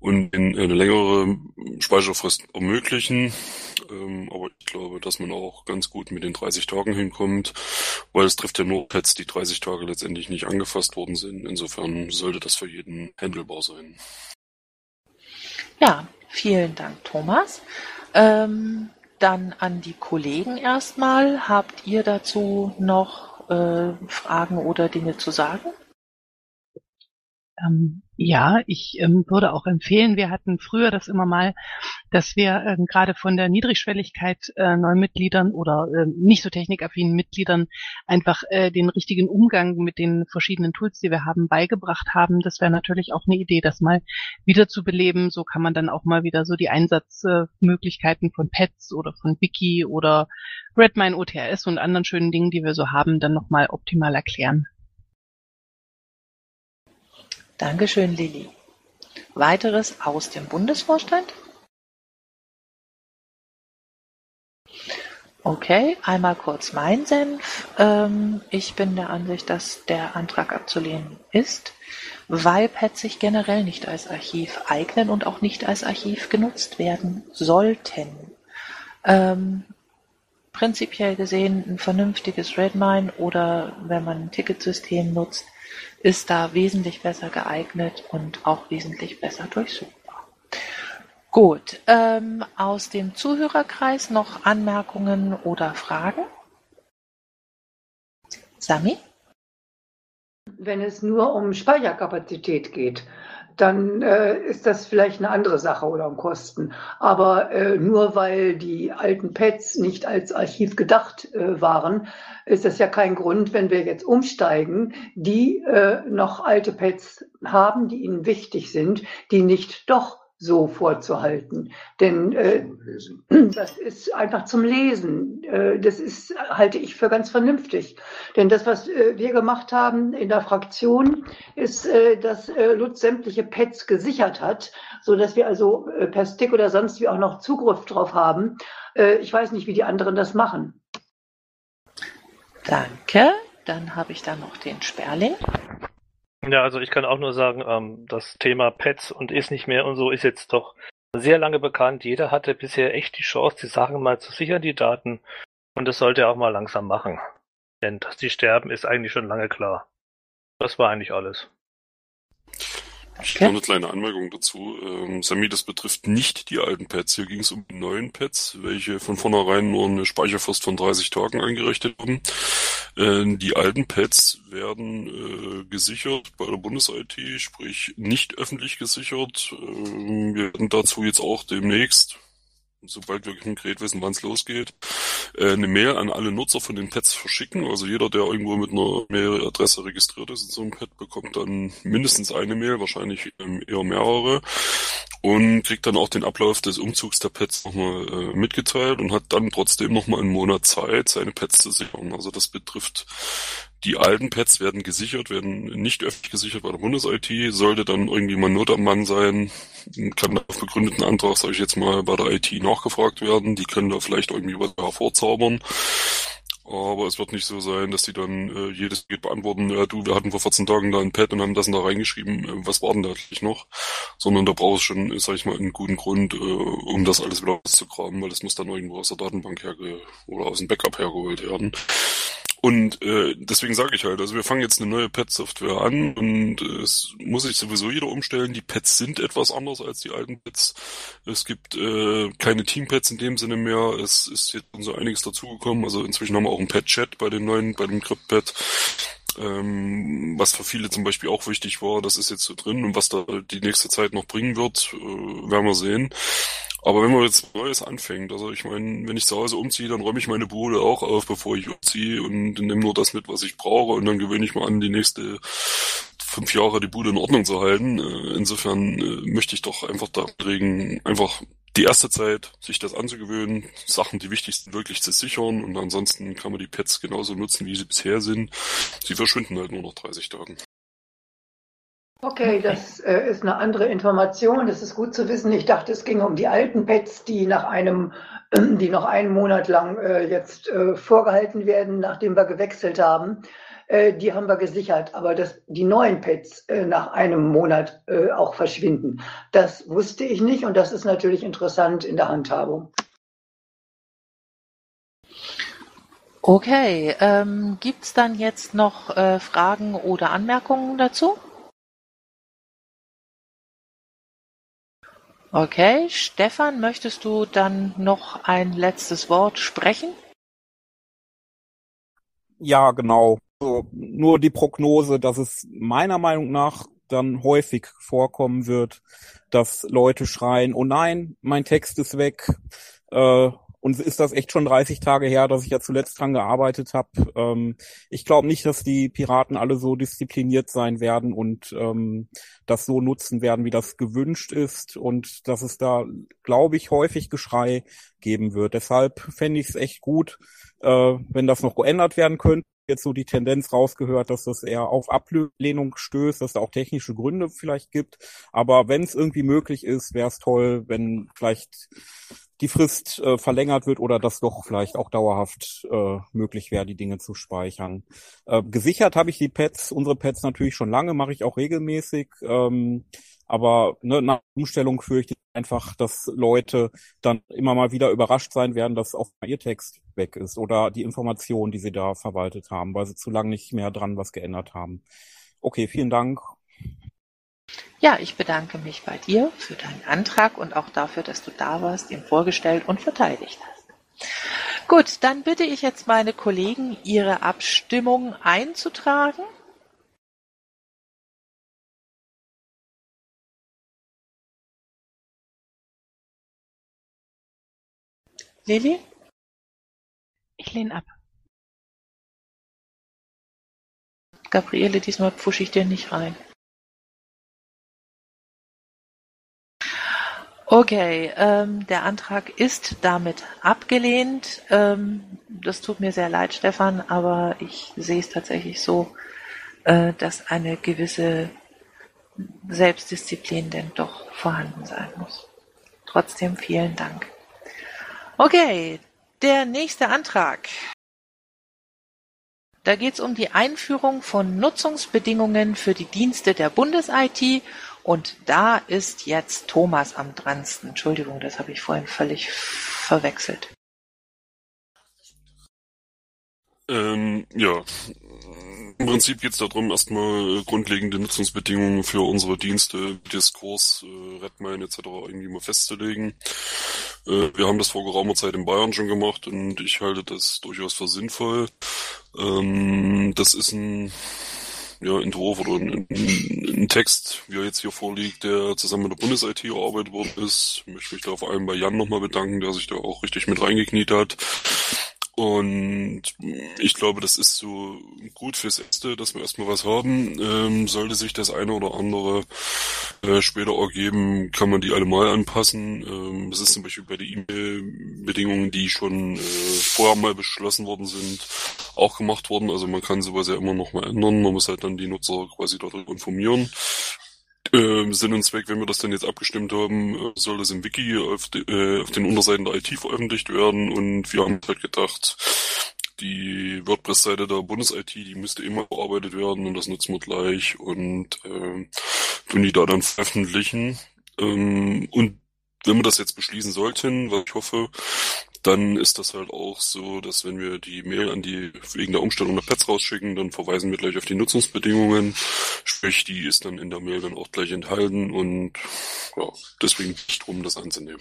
und in, eine längere Speicherfrist ermöglichen. Ähm, aber ich glaube, dass man auch ganz gut mit den 30 Tagen hinkommt, weil es trifft ja nur Pets, die 30 Tage letztendlich nicht angefasst worden sind. Insofern sollte das für jeden handelbar sein. Ja, vielen Dank, Thomas. Ähm, dann an die Kollegen erstmal. Habt ihr dazu noch äh, Fragen oder Dinge zu sagen? Ähm, ja, ich ähm, würde auch empfehlen, wir hatten früher das immer mal, dass wir ähm, gerade von der Niedrigschwelligkeit äh, Neumitgliedern oder äh, nicht so technikaffinen Mitgliedern einfach äh, den richtigen Umgang mit den verschiedenen Tools, die wir haben, beigebracht haben. Das wäre natürlich auch eine Idee, das mal wieder zu beleben. So kann man dann auch mal wieder so die Einsatzmöglichkeiten von Pets oder von Wiki oder Redmine OTRS und anderen schönen Dingen, die wir so haben, dann nochmal optimal erklären. Dankeschön, Lilly. Weiteres aus dem Bundesvorstand? Okay, einmal kurz mein Senf. Ähm, ich bin der Ansicht, dass der Antrag abzulehnen ist, weil Pads sich generell nicht als Archiv eignen und auch nicht als Archiv genutzt werden sollten. Ähm, prinzipiell gesehen ein vernünftiges Redmine oder wenn man ein Ticketsystem nutzt, ist da wesentlich besser geeignet und auch wesentlich besser durchsuchbar. Gut, ähm, aus dem Zuhörerkreis noch Anmerkungen oder Fragen? Sami? Wenn es nur um Speicherkapazität geht, dann äh, ist das vielleicht eine andere Sache oder um Kosten. Aber äh, nur weil die alten Pads nicht als Archiv gedacht äh, waren, ist das ja kein Grund, wenn wir jetzt umsteigen, die äh, noch alte Pads haben, die ihnen wichtig sind, die nicht doch so vorzuhalten. Denn äh, *clears throat* das ist einfach zum Lesen. Äh, das ist, halte ich für ganz vernünftig. Denn das, was äh, wir gemacht haben in der Fraktion, ist, äh, dass äh, Lutz sämtliche Pads gesichert hat, so dass wir also äh, per Stick oder sonst wie auch noch Zugriff drauf haben. Äh, ich weiß nicht, wie die anderen das machen. Danke. Dann habe ich da noch den Sperling. Ja, also ich kann auch nur sagen, ähm, das Thema Pets und ist nicht mehr und so ist jetzt doch sehr lange bekannt. Jeder hatte bisher echt die Chance, die Sachen mal zu sichern, die Daten. Und das sollte er auch mal langsam machen. Denn dass die sterben, ist eigentlich schon lange klar. Das war eigentlich alles. Ich okay. noch eine kleine Anmerkung dazu. Ähm, Sami, das betrifft nicht die alten Pads. Hier ging es um die neuen Pads, welche von vornherein nur eine Speicherfrist von 30 Tagen eingerichtet haben. Äh, die alten Pads werden äh, gesichert bei der Bundes-IT, sprich nicht öffentlich gesichert. Äh, wir werden dazu jetzt auch demnächst sobald wir konkret wissen, wann es losgeht, äh, eine Mail an alle Nutzer von den Pads verschicken. Also jeder, der irgendwo mit einer Mailadresse registriert ist in so einem Pad, bekommt dann mindestens eine Mail, wahrscheinlich ähm, eher mehrere und kriegt dann auch den Ablauf des Umzugs der Pads nochmal äh, mitgeteilt und hat dann trotzdem nochmal einen Monat Zeit, seine Pads zu sichern. Also das betrifft die alten Pads werden gesichert, werden nicht öffentlich gesichert bei der Bundes-IT. Sollte dann irgendwie mal Not am Mann sein, kann auf begründeten Antrag, sage ich jetzt mal, bei der IT nachgefragt werden. Die können da vielleicht irgendwie was hervorzaubern. Aber es wird nicht so sein, dass die dann äh, jedes geht beantworten, ja du, wir hatten vor 14 Tagen da ein Pad und haben das da reingeschrieben, äh, was war denn da eigentlich noch? Sondern da brauchst du schon, sag ich mal, einen guten Grund, äh, um das alles wieder auszugraben, weil das muss dann irgendwo aus der Datenbank herge oder aus dem Backup hergeholt werden. Und äh, deswegen sage ich halt, also wir fangen jetzt eine neue Pad-Software an und äh, es muss sich sowieso jeder umstellen. Die Pads sind etwas anders als die alten Pads. Es gibt äh, keine Teampads in dem Sinne mehr. Es ist jetzt so einiges dazugekommen. Also inzwischen haben wir auch einen Pad-Chat bei den neuen, bei dem Crypt-Pad. Ähm, was für viele zum Beispiel auch wichtig war, das ist jetzt so drin und was da die nächste Zeit noch bringen wird, äh, werden wir sehen. Aber wenn man jetzt Neues anfängt, also ich meine, wenn ich zu Hause umziehe, dann räume ich meine Bude auch auf, bevor ich umziehe und nehme nur das mit, was ich brauche und dann gewöhne ich mal an, die nächste fünf Jahre die Bude in Ordnung zu halten. Äh, insofern äh, möchte ich doch einfach da regen, einfach die erste Zeit, sich das anzugewöhnen, Sachen, die wichtig sind, wirklich zu sichern und ansonsten kann man die Pads genauso nutzen, wie sie bisher sind. Sie verschwinden halt nur nach 30 Tagen. Okay, das äh, ist eine andere Information. Das ist gut zu wissen. Ich dachte, es ging um die alten Pets, die nach einem, *clears throat* die noch einen Monat lang äh, jetzt äh, vorgehalten werden, nachdem wir gewechselt haben. Äh, die haben wir gesichert, aber dass die neuen Pets äh, nach einem Monat äh, auch verschwinden, das wusste ich nicht und das ist natürlich interessant in der Handhabung. Okay, ähm, gibt's dann jetzt noch äh, Fragen oder Anmerkungen dazu? Okay, Stefan, möchtest du dann noch ein letztes Wort sprechen? Ja, genau. So, nur die Prognose, dass es meiner Meinung nach dann häufig vorkommen wird, dass Leute schreien, oh nein, mein Text ist weg, äh, und ist das echt schon 30 Tage her, dass ich ja zuletzt dran gearbeitet habe. Ähm, ich glaube nicht, dass die Piraten alle so diszipliniert sein werden und ähm, das so nutzen werden, wie das gewünscht ist und dass es da, glaube ich, häufig Geschrei geben wird. Deshalb fände ich es echt gut, äh, wenn das noch geändert werden könnte jetzt so die Tendenz rausgehört, dass das eher auf Ablehnung stößt, dass da auch technische Gründe vielleicht gibt. Aber wenn es irgendwie möglich ist, wäre es toll, wenn vielleicht die Frist äh, verlängert wird oder das doch vielleicht auch dauerhaft äh, möglich wäre, die Dinge zu speichern. Äh, gesichert habe ich die Pads, unsere Pads natürlich schon lange, mache ich auch regelmäßig. Ähm, aber ne, nach Umstellung fürchte ich einfach, dass Leute dann immer mal wieder überrascht sein werden, dass auch ihr Text weg ist oder die Informationen, die sie da verwaltet haben, weil sie zu lange nicht mehr dran was geändert haben. Okay, vielen Dank. Ja, ich bedanke mich bei dir für deinen Antrag und auch dafür, dass du da warst, ihn vorgestellt und verteidigt hast. Gut, dann bitte ich jetzt meine Kollegen, ihre Abstimmung einzutragen. Lilly? Ich lehne ab. Gabriele, diesmal pfusche ich dir nicht rein. Okay, ähm, der Antrag ist damit abgelehnt. Ähm, das tut mir sehr leid, Stefan, aber ich sehe es tatsächlich so, äh, dass eine gewisse Selbstdisziplin denn doch vorhanden sein muss. Trotzdem vielen Dank. Okay, der nächste Antrag. Da geht es um die Einführung von Nutzungsbedingungen für die Dienste der Bundes-IT und da ist jetzt Thomas am dransten. Entschuldigung, das habe ich vorhin völlig verwechselt. Ähm, ja. Im Prinzip geht es darum, erstmal grundlegende Nutzungsbedingungen für unsere Dienste, Diskurs, äh, Redmine etc. irgendwie mal festzulegen. Äh, wir haben das vor geraumer Zeit in Bayern schon gemacht und ich halte das durchaus für sinnvoll. Ähm, das ist ein ja, Entwurf oder ein, ein, Text, wie er jetzt hier vorliegt, der zusammen mit der Bundes-IT erarbeitet worden ist. Ich möchte mich da vor allem bei Jan nochmal bedanken, der sich da auch richtig mit reingekniet hat. Und ich glaube, das ist so gut fürs Erste, dass wir erstmal was haben. Ähm, sollte sich das eine oder andere äh, später ergeben, kann man die alle mal anpassen. Ähm, das ist zum Beispiel bei den E-Mail-Bedingungen, die schon äh, vorher mal beschlossen worden sind, auch gemacht worden. Also man kann sowas ja immer noch mal ändern. Man muss halt dann die Nutzer quasi darüber informieren. Ähm, Sinn und Zweck, wenn wir das dann jetzt abgestimmt haben, äh, soll das im Wiki auf, de, äh, auf den Unterseiten der IT veröffentlicht werden und wir haben halt gedacht, die WordPress-Seite der Bundes-IT, die müsste immer bearbeitet werden und das nutzen wir gleich und äh, tun die da dann veröffentlichen. Ähm, und wenn wir das jetzt beschließen sollten, was ich hoffe, dann ist das halt auch so, dass wenn wir die Mail an die wegen der Umstellung der Pads rausschicken, dann verweisen wir gleich auf die Nutzungsbedingungen. Sprich, die ist dann in der Mail dann auch gleich enthalten und ja, deswegen nicht drum, das anzunehmen.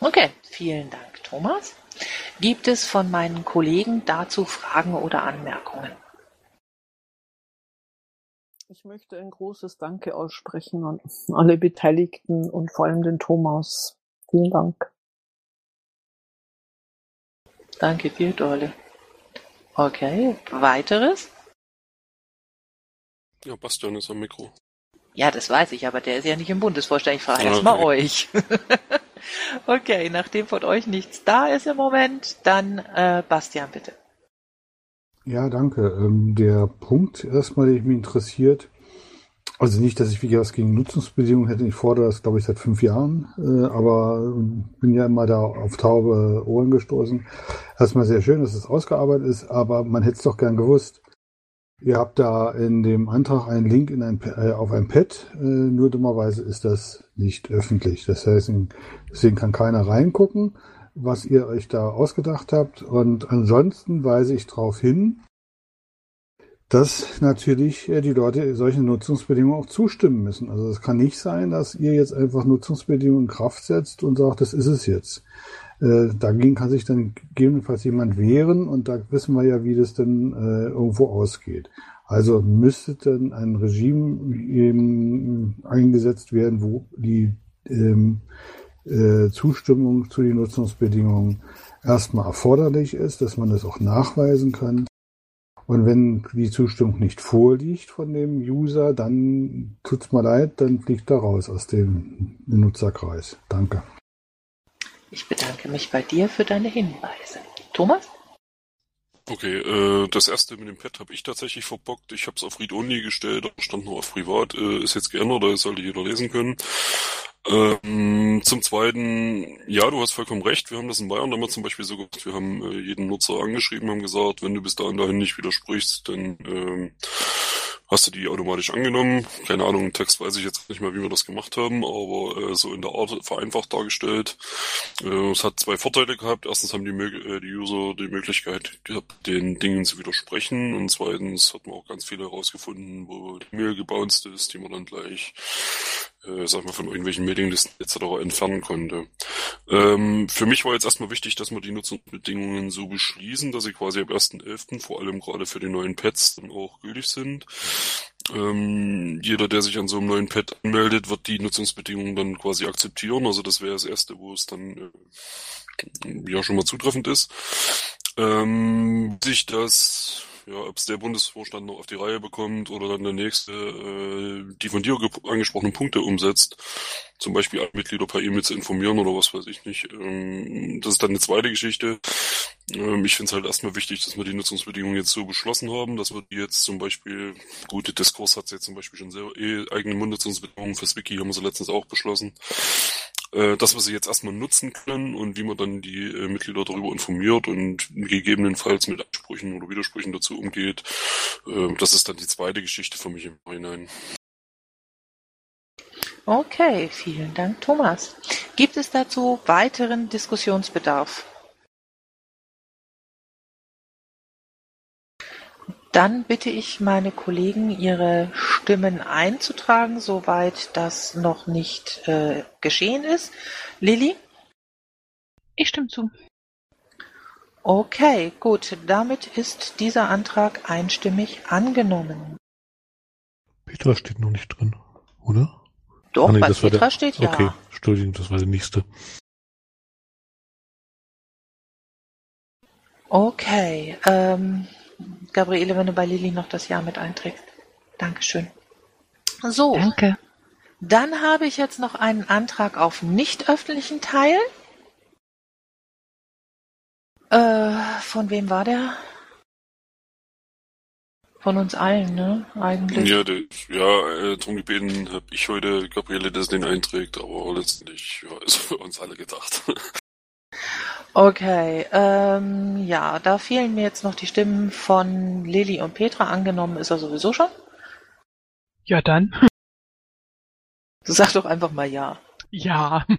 Okay, vielen Dank, Thomas. Gibt es von meinen Kollegen dazu Fragen oder Anmerkungen? Ich möchte ein großes Danke aussprechen an alle Beteiligten und vor allem den Thomas. Vielen Dank. Danke dir, Dolle. Okay, weiteres? Ja, Bastian ist am Mikro. Ja, das weiß ich, aber der ist ja nicht im Bundesvorstand. Ich frage erst mal okay. euch. *laughs* okay, nachdem von euch nichts da ist im Moment, dann äh, Bastian bitte. Ja, danke. Ähm, der Punkt erstmal, der mich interessiert, also nicht, dass ich wie was gegen Nutzungsbedingungen hätte. Ich fordere das, glaube ich, seit fünf Jahren, äh, aber bin ja immer da auf taube Ohren gestoßen. Erstmal sehr schön, dass es ausgearbeitet ist, aber man hätte es doch gern gewusst. Ihr habt da in dem Antrag einen Link in ein, äh, auf ein Pad, äh, nur dummerweise ist das nicht öffentlich. Das heißt, deswegen kann keiner reingucken, was ihr euch da ausgedacht habt. Und ansonsten weise ich darauf hin, dass natürlich äh, die Leute solchen Nutzungsbedingungen auch zustimmen müssen. Also es kann nicht sein, dass ihr jetzt einfach Nutzungsbedingungen in Kraft setzt und sagt, das ist es jetzt. Äh, dagegen kann sich dann gegebenenfalls jemand wehren und da wissen wir ja, wie das dann äh, irgendwo ausgeht. Also müsste dann ein Regime eben eingesetzt werden, wo die ähm, äh, Zustimmung zu den Nutzungsbedingungen erstmal erforderlich ist, dass man das auch nachweisen kann. Und wenn die Zustimmung nicht vorliegt von dem User, dann tut's mir leid, dann fliegt er raus aus dem Nutzerkreis. Danke. Ich bedanke mich bei dir für deine Hinweise. Thomas? Okay, äh, das erste mit dem Pad habe ich tatsächlich verbockt. Ich habe es auf Read Only gestellt, aber stand nur auf Privat. Äh, ist jetzt geändert, das sollte jeder lesen können. Ähm, zum Zweiten, ja, du hast vollkommen recht. Wir haben das in Bayern damals zum Beispiel so gemacht. Wir haben äh, jeden Nutzer angeschrieben, haben gesagt, wenn du bis dahin dahin nicht widersprichst, dann ähm, hast du die automatisch angenommen. Keine Ahnung, Text weiß ich jetzt nicht mehr, wie wir das gemacht haben, aber äh, so in der Art vereinfacht dargestellt. Äh, es hat zwei Vorteile gehabt. Erstens haben die, äh, die User die Möglichkeit gehabt, den Dingen zu widersprechen und zweitens hat man auch ganz viel herausgefunden, wo die Mail gebounced ist, die man dann gleich äh, sag mal, von irgendwelchen Mailinglisten etc. entfernen konnte. Ähm, für mich war jetzt erstmal wichtig, dass wir die Nutzungsbedingungen so beschließen, dass sie quasi ab 1.11. vor allem gerade für die neuen Pads dann auch gültig sind. Ähm, jeder, der sich an so einem neuen Pad anmeldet, wird die Nutzungsbedingungen dann quasi akzeptieren. Also das wäre das Erste, wo es dann äh, ja schon mal zutreffend ist. Ähm, sich das ja, ob es der Bundesvorstand noch auf die Reihe bekommt oder dann der nächste äh, die von dir ge- angesprochenen Punkte umsetzt, zum Beispiel alle Mitglieder per E-Mail zu informieren oder was weiß ich nicht. Ähm, das ist dann eine zweite Geschichte. Ähm, ich finde es halt erstmal wichtig, dass wir die Nutzungsbedingungen jetzt so beschlossen haben, dass wir die jetzt zum Beispiel, gute Diskurs hat jetzt zum Beispiel schon selber eh eigene Nutzungsbedingungen fürs Wiki, haben wir sie letztens auch beschlossen äh, dass wir sie jetzt erstmal nutzen können und wie man dann die äh, Mitglieder darüber informiert und gegebenenfalls mit Ansprüchen oder Widersprüchen dazu umgeht. Äh, das ist dann die zweite Geschichte für mich im Nachhinein. Okay, vielen Dank, Thomas. Gibt es dazu weiteren Diskussionsbedarf? Dann bitte ich meine Kollegen, ihre Stimmen einzutragen, soweit das noch nicht äh, geschehen ist. Lilly? Ich stimme zu. Okay, gut. Damit ist dieser Antrag einstimmig angenommen. Petra steht noch nicht drin, oder? Doch, Ah, nee, bei das war Petra der- steht ja. Okay, Entschuldigung, das war der nächste. Okay. Ähm, Gabriele, wenn du bei Lilly noch das Jahr mit einträgst. Dankeschön. So. Danke. Dann habe ich jetzt noch einen Antrag auf nicht öffentlichen Teil. Äh, von wem war der? Von uns allen, ne? Eigentlich. Ja, ja äh, darum gebeten habe ich heute Gabriele, dass den einträgt, aber letztendlich ja, ist für uns alle gedacht. Okay, ähm, ja, da fehlen mir jetzt noch die Stimmen von Lilly und Petra. Angenommen ist er sowieso schon. Ja, dann. Du *laughs* sag doch einfach mal ja. Ja. *laughs*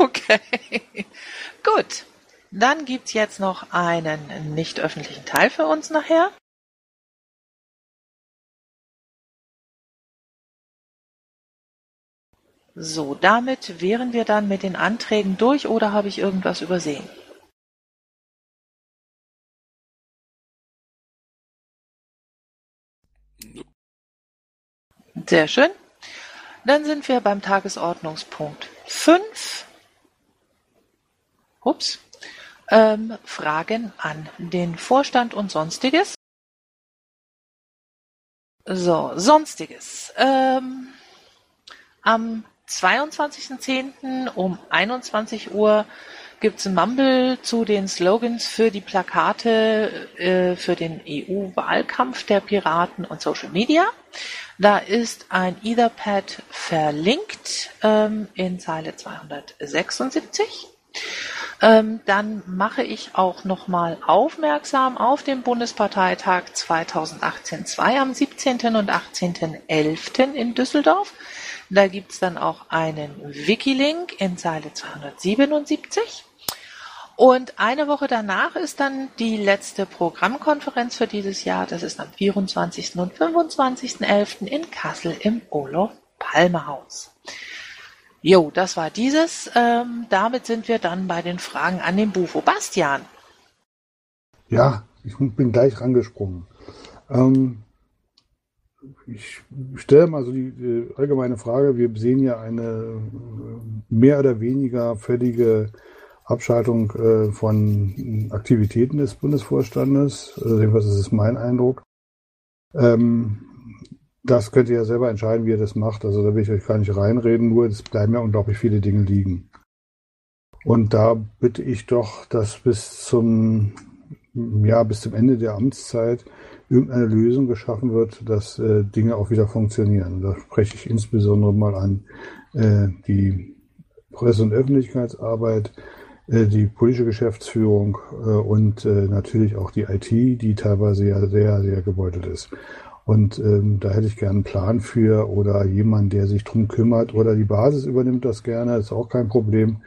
Okay. Gut. Dann gibt's jetzt noch einen nicht öffentlichen Teil für uns nachher. So, damit wären wir dann mit den Anträgen durch oder habe ich irgendwas übersehen? Sehr schön. Dann sind wir beim Tagesordnungspunkt 5. Ups. Ähm, Fragen an den Vorstand und Sonstiges. So, Sonstiges. Ähm, am 22.10. um 21 Uhr gibt's ein Mumble zu den Slogans für die Plakate äh, für den EU-Wahlkampf der Piraten und Social Media. Da ist ein Etherpad verlinkt ähm, in Zeile 276. Ähm, dann mache ich auch nochmal aufmerksam auf den Bundesparteitag 2018-2 am 17. und 18.11. in Düsseldorf. Da gibt's dann auch einen Wikilink in Zeile 277. Und eine Woche danach ist dann die letzte Programmkonferenz für dieses Jahr. Das ist am 24. und 25.11. in Kassel im Olof Palme Haus. Jo, das war dieses. Ähm, damit sind wir dann bei den Fragen an den Bufo. Bastian. Ja, ich bin gleich rangesprungen. Ähm, ich stelle mal so die, die, allgemeine Frage. Wir sehen ja eine äh, mehr oder weniger völlige Abschaltung äh, von Aktivitäten des Bundesvorstandes. Also jedenfalls ist es mein Eindruck. Ähm, das könnt ihr ja selber entscheiden, wie ihr das macht. Also da will ich euch gar nicht reinreden, nur es bleiben ja unglaublich viele Dinge liegen. Und da bitte ich doch, dass bis zum, ja, bis zum Ende der Amtszeit irgendeine Lösung geschaffen wird, dass äh, Dinge auch wieder funktionieren. Da spreche ich insbesondere mal an äh, die Presse- und Öffentlichkeitsarbeit, die politische Geschäftsführung äh, und äh, natürlich auch die IT, die teilweise ja sehr, sehr gebeutelt ist. Und ähm, da hätte ich gerne einen Plan für oder jemand, der sich drum kümmert oder die Basis übernimmt das gerne, ist auch kein Problem.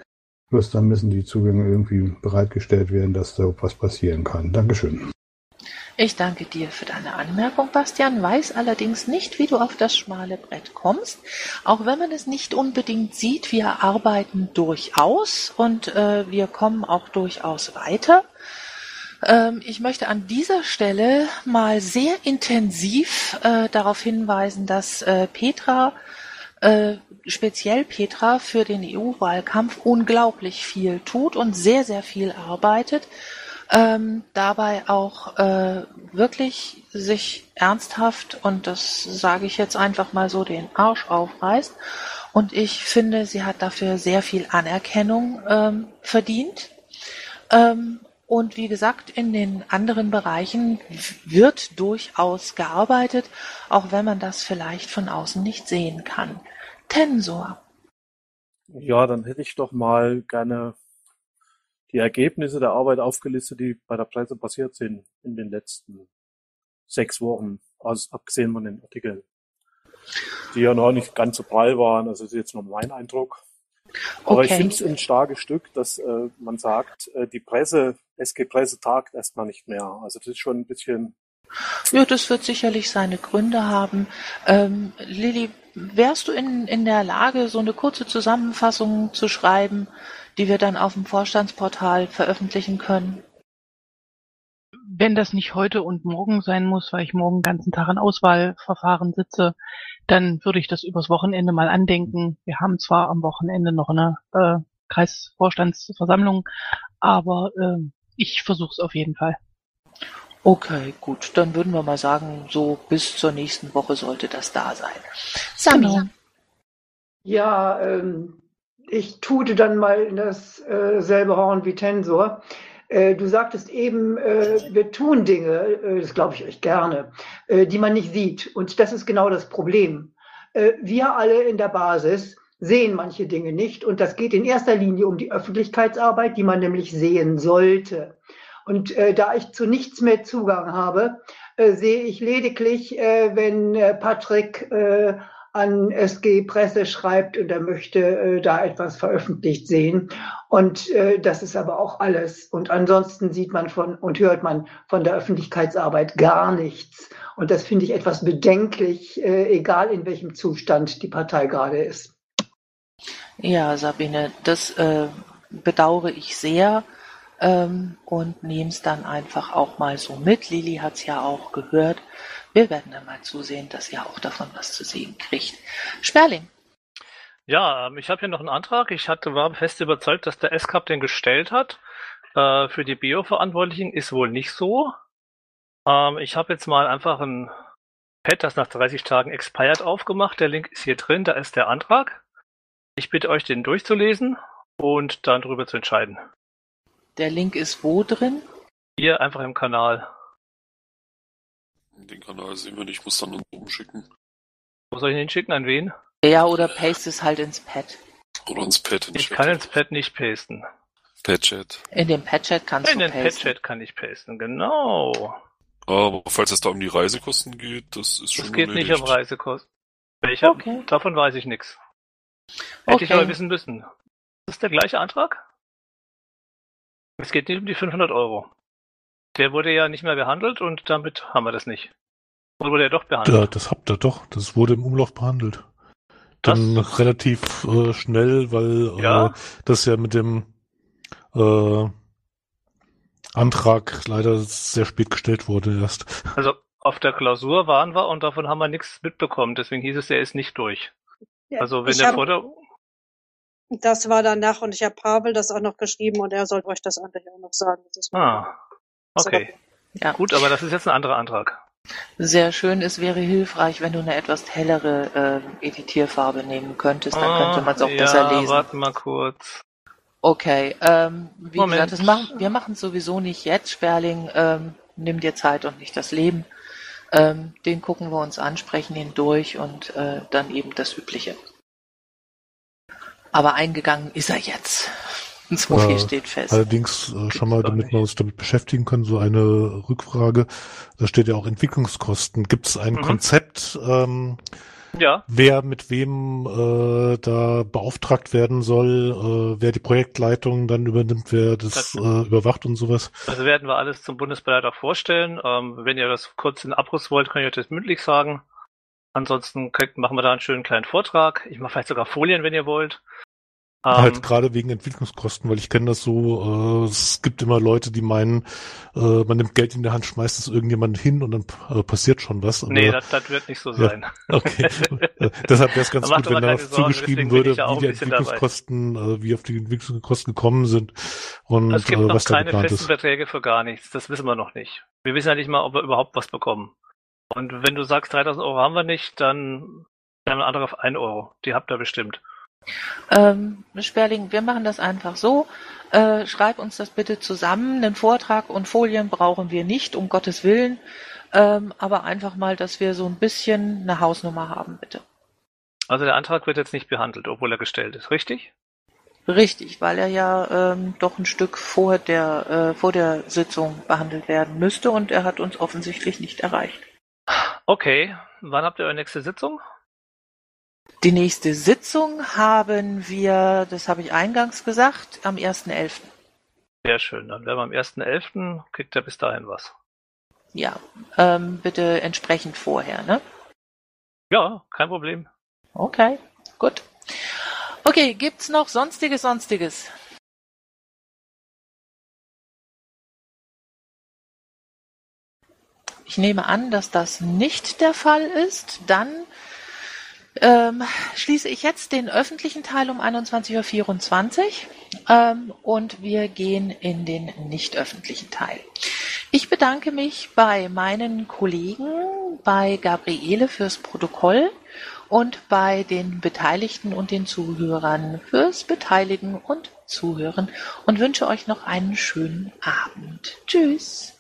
Bloß dann müssen die Zugänge irgendwie bereitgestellt werden, dass da was passieren kann. Dankeschön. Ich danke dir für deine Anmerkung, Bastian, weiß allerdings nicht, wie du auf das schmale Brett kommst. Auch wenn man es nicht unbedingt sieht, wir arbeiten durchaus und äh, wir kommen auch durchaus weiter. Ähm, ich möchte an dieser Stelle mal sehr intensiv äh, darauf hinweisen, dass äh, Petra äh, speziell Petra für den EU-Wahlkampf unglaublich viel tut und sehr, sehr viel arbeitet ähm, dabei auch äh, wirklich sich ernsthaft, und das sage ich jetzt einfach mal so, den Arsch aufreißt. Und ich finde, sie hat dafür sehr viel Anerkennung ähm, verdient. Ähm, und wie gesagt, in den anderen Bereichen wird durchaus gearbeitet, auch wenn man das vielleicht von außen nicht sehen kann. Tensor. Ja, dann hätte ich doch mal gerne die Ergebnisse der Arbeit aufgelistet, die bei der Presse passiert sind in den letzten sechs Wochen, also abgesehen von den Artikeln, die ja noch nicht ganz so prall waren. Also das ist jetzt nur mein Eindruck. Aber okay. ich finde es ein starkes Stück, dass äh, man sagt, äh, die Presse, SG Presse tagt erstmal nicht mehr. Also das ist schon ein bisschen. Ja, das wird sicherlich seine Gründe haben. Ähm, Lilly, wärst du in, in der Lage, so eine kurze Zusammenfassung zu schreiben, die wir dann auf dem Vorstandsportal veröffentlichen können. Wenn das nicht heute und morgen sein muss, weil ich morgen den ganzen Tag in Auswahlverfahren sitze, dann würde ich das übers Wochenende mal andenken. Wir haben zwar am Wochenende noch eine äh, Kreisvorstandsversammlung, aber äh, ich versuche es auf jeden Fall. Okay, gut. Dann würden wir mal sagen, so bis zur nächsten Woche sollte das da sein. Sami. Genau. Ja, ähm, ich tute dann mal in das äh, Horn wie Tensor. Äh, du sagtest eben, äh, wir tun Dinge, äh, das glaube ich euch gerne, die man nicht sieht. Und das ist genau das Problem. Wir alle in der Basis sehen manche Dinge nicht. Und das geht in erster Linie um die Öffentlichkeitsarbeit, die man nämlich sehen sollte. Und da ich zu nichts mehr Zugang habe, sehe ich lediglich, wenn Patrick an SG Presse schreibt und er möchte äh, da etwas veröffentlicht sehen. Und äh, das ist aber auch alles. Und ansonsten sieht man von und hört man von der Öffentlichkeitsarbeit gar nichts. Und das finde ich etwas bedenklich, äh, egal in welchem Zustand die Partei gerade ist. Ja, Sabine, das äh, bedauere ich sehr ähm, und nehme es dann einfach auch mal so mit. Lili hat es ja auch gehört. Wir werden dann mal zusehen, dass ihr auch davon was zu sehen kriegt. Sperling. Ja, ähm, ich habe hier noch einen Antrag. Ich hatte, war fest überzeugt, dass der S-Cup den gestellt hat. Äh, für die Bio-Verantwortlichen ist wohl nicht so. Ähm, ich habe jetzt mal einfach ein Pad, das nach 30 Tagen expired aufgemacht. Der Link ist hier drin, da ist der Antrag. Ich bitte euch, den durchzulesen und dann darüber zu entscheiden. Der Link ist wo drin? Hier einfach im Kanal. Den Kanal sehen wir nicht, ich muss dann uns umschicken. Wo soll ich den schicken? An wen? Ja, oder paste es halt ins Pad. Oder ins Pad in Ich Chat. kann ins Pad nicht pasten. Pad-Chat. In dem Pad-Chat kannst In du den pasten. Pad-Chat kann ich pasten, genau. Aber falls es da um die Reisekosten geht, das ist schon Es geht nicht um Reisekosten. Welcher? Okay. Davon weiß ich nichts. Hätte ich Okay. aber wissen müssen. Das ist der gleiche Antrag? Es geht nicht um die 500 Euro. Der wurde ja nicht mehr behandelt und damit haben wir das nicht. Oder wurde er doch behandelt? Ja, das habt ihr doch. Das wurde im Umlauf behandelt. Dann relativ äh, schnell, weil äh, Ja. das ja mit dem äh, Antrag leider sehr spät gestellt wurde erst. Also auf der Klausur waren wir und davon haben wir nichts mitbekommen. Deswegen hieß es, er ist nicht durch. Ja, Also wenn der hab- vor der... Das war danach und ich habe Pavel das auch noch geschrieben und er soll euch das eigentlich auch noch sagen. Das ist Ah, okay. Ja. Gut, aber das ist jetzt ein anderer Antrag. Sehr schön, es wäre hilfreich, wenn du eine etwas hellere äh, Editierfarbe nehmen könntest, dann könnte man es auch Ah, besser ja, lesen. Warte mal kurz. Okay, ähm, wie Moment. gesagt, machen, wir machen es sowieso nicht jetzt, Sperling. Ähm, nimm dir Zeit und nicht das Leben. Ähm, den gucken wir uns an, sprechen ihn durch und äh, dann eben das Übliche. Aber eingegangen ist er jetzt. So viel Äh, steht fest. Allerdings äh, schon mal, damit wir uns damit beschäftigen können, so eine Rückfrage. Da steht ja auch Entwicklungskosten. Gibt es ein Mhm. Konzept, ähm, Ja. wer mit wem äh, da beauftragt werden soll, äh, wer die Projektleitung dann übernimmt, wer das äh, überwacht und sowas? Also werden wir alles zum Bundesparteitag vorstellen. Ähm, wenn ihr das kurz in Abriss wollt, kann ich euch das mündlich sagen. Ansonsten kriegt, machen wir da einen schönen kleinen Vortrag. Ich mache vielleicht sogar Folien, wenn ihr wollt. Ähm, halt gerade wegen Entwicklungskosten, weil ich kenne das so, äh, es gibt immer Leute, die meinen, äh, man nimmt Geld in der Hand, schmeißt es irgendjemand hin und dann äh, passiert schon was. aber- nee, das, das wird nicht so Ja, sein. *laughs* Okay. Äh, Deshalb wäre es ganz gut, wenn da zugeschrieben würde, wie die. Entwicklungskosten, äh, wie auf die Entwicklungskosten gekommen sind und es gibt äh, noch was da keine geplant festen ist. Verträge für gar nichts. Das wissen wir noch nicht. Wir wissen ja nicht mal, ob wir überhaupt was bekommen. Und wenn du sagst, 3000 Euro haben wir nicht, dann haben wir einen Antrag auf 1 Euro. Die habt ihr bestimmt. Ähm, Sperling, wir machen das einfach so. Äh, schreib uns das bitte zusammen. Einen Vortrag und Folien brauchen wir nicht, um Gottes Willen. Ähm, aber einfach mal, dass wir so ein bisschen eine Hausnummer haben, bitte. Also der Antrag wird jetzt nicht behandelt, obwohl er gestellt ist, richtig? Richtig, weil er ja ähm, doch ein Stück vor der, äh, vor der Sitzung behandelt werden müsste und er hat uns offensichtlich nicht erreicht. Okay, wann habt ihr eure nächste Sitzung? Die nächste Sitzung haben wir, das habe ich eingangs gesagt, am 1.11. Sehr schön, dann werden wir am 1.11. kriegt er bis dahin was. Ja, ähm, bitte entsprechend vorher, ne? Ja, kein Problem. Okay, gut. Okay, gibt's noch sonstiges, sonstiges? Ich nehme an, dass das nicht der Fall ist. Dann ähm, schließe ich jetzt den öffentlichen Teil um 21.24 Uhr ähm, und wir gehen in den nicht öffentlichen Teil. Ich bedanke mich bei meinen Kollegen, bei Gabriele fürs Protokoll und bei den Beteiligten und den Zuhörern fürs Beteiligen und Zuhören und wünsche euch noch einen schönen Abend. Tschüss.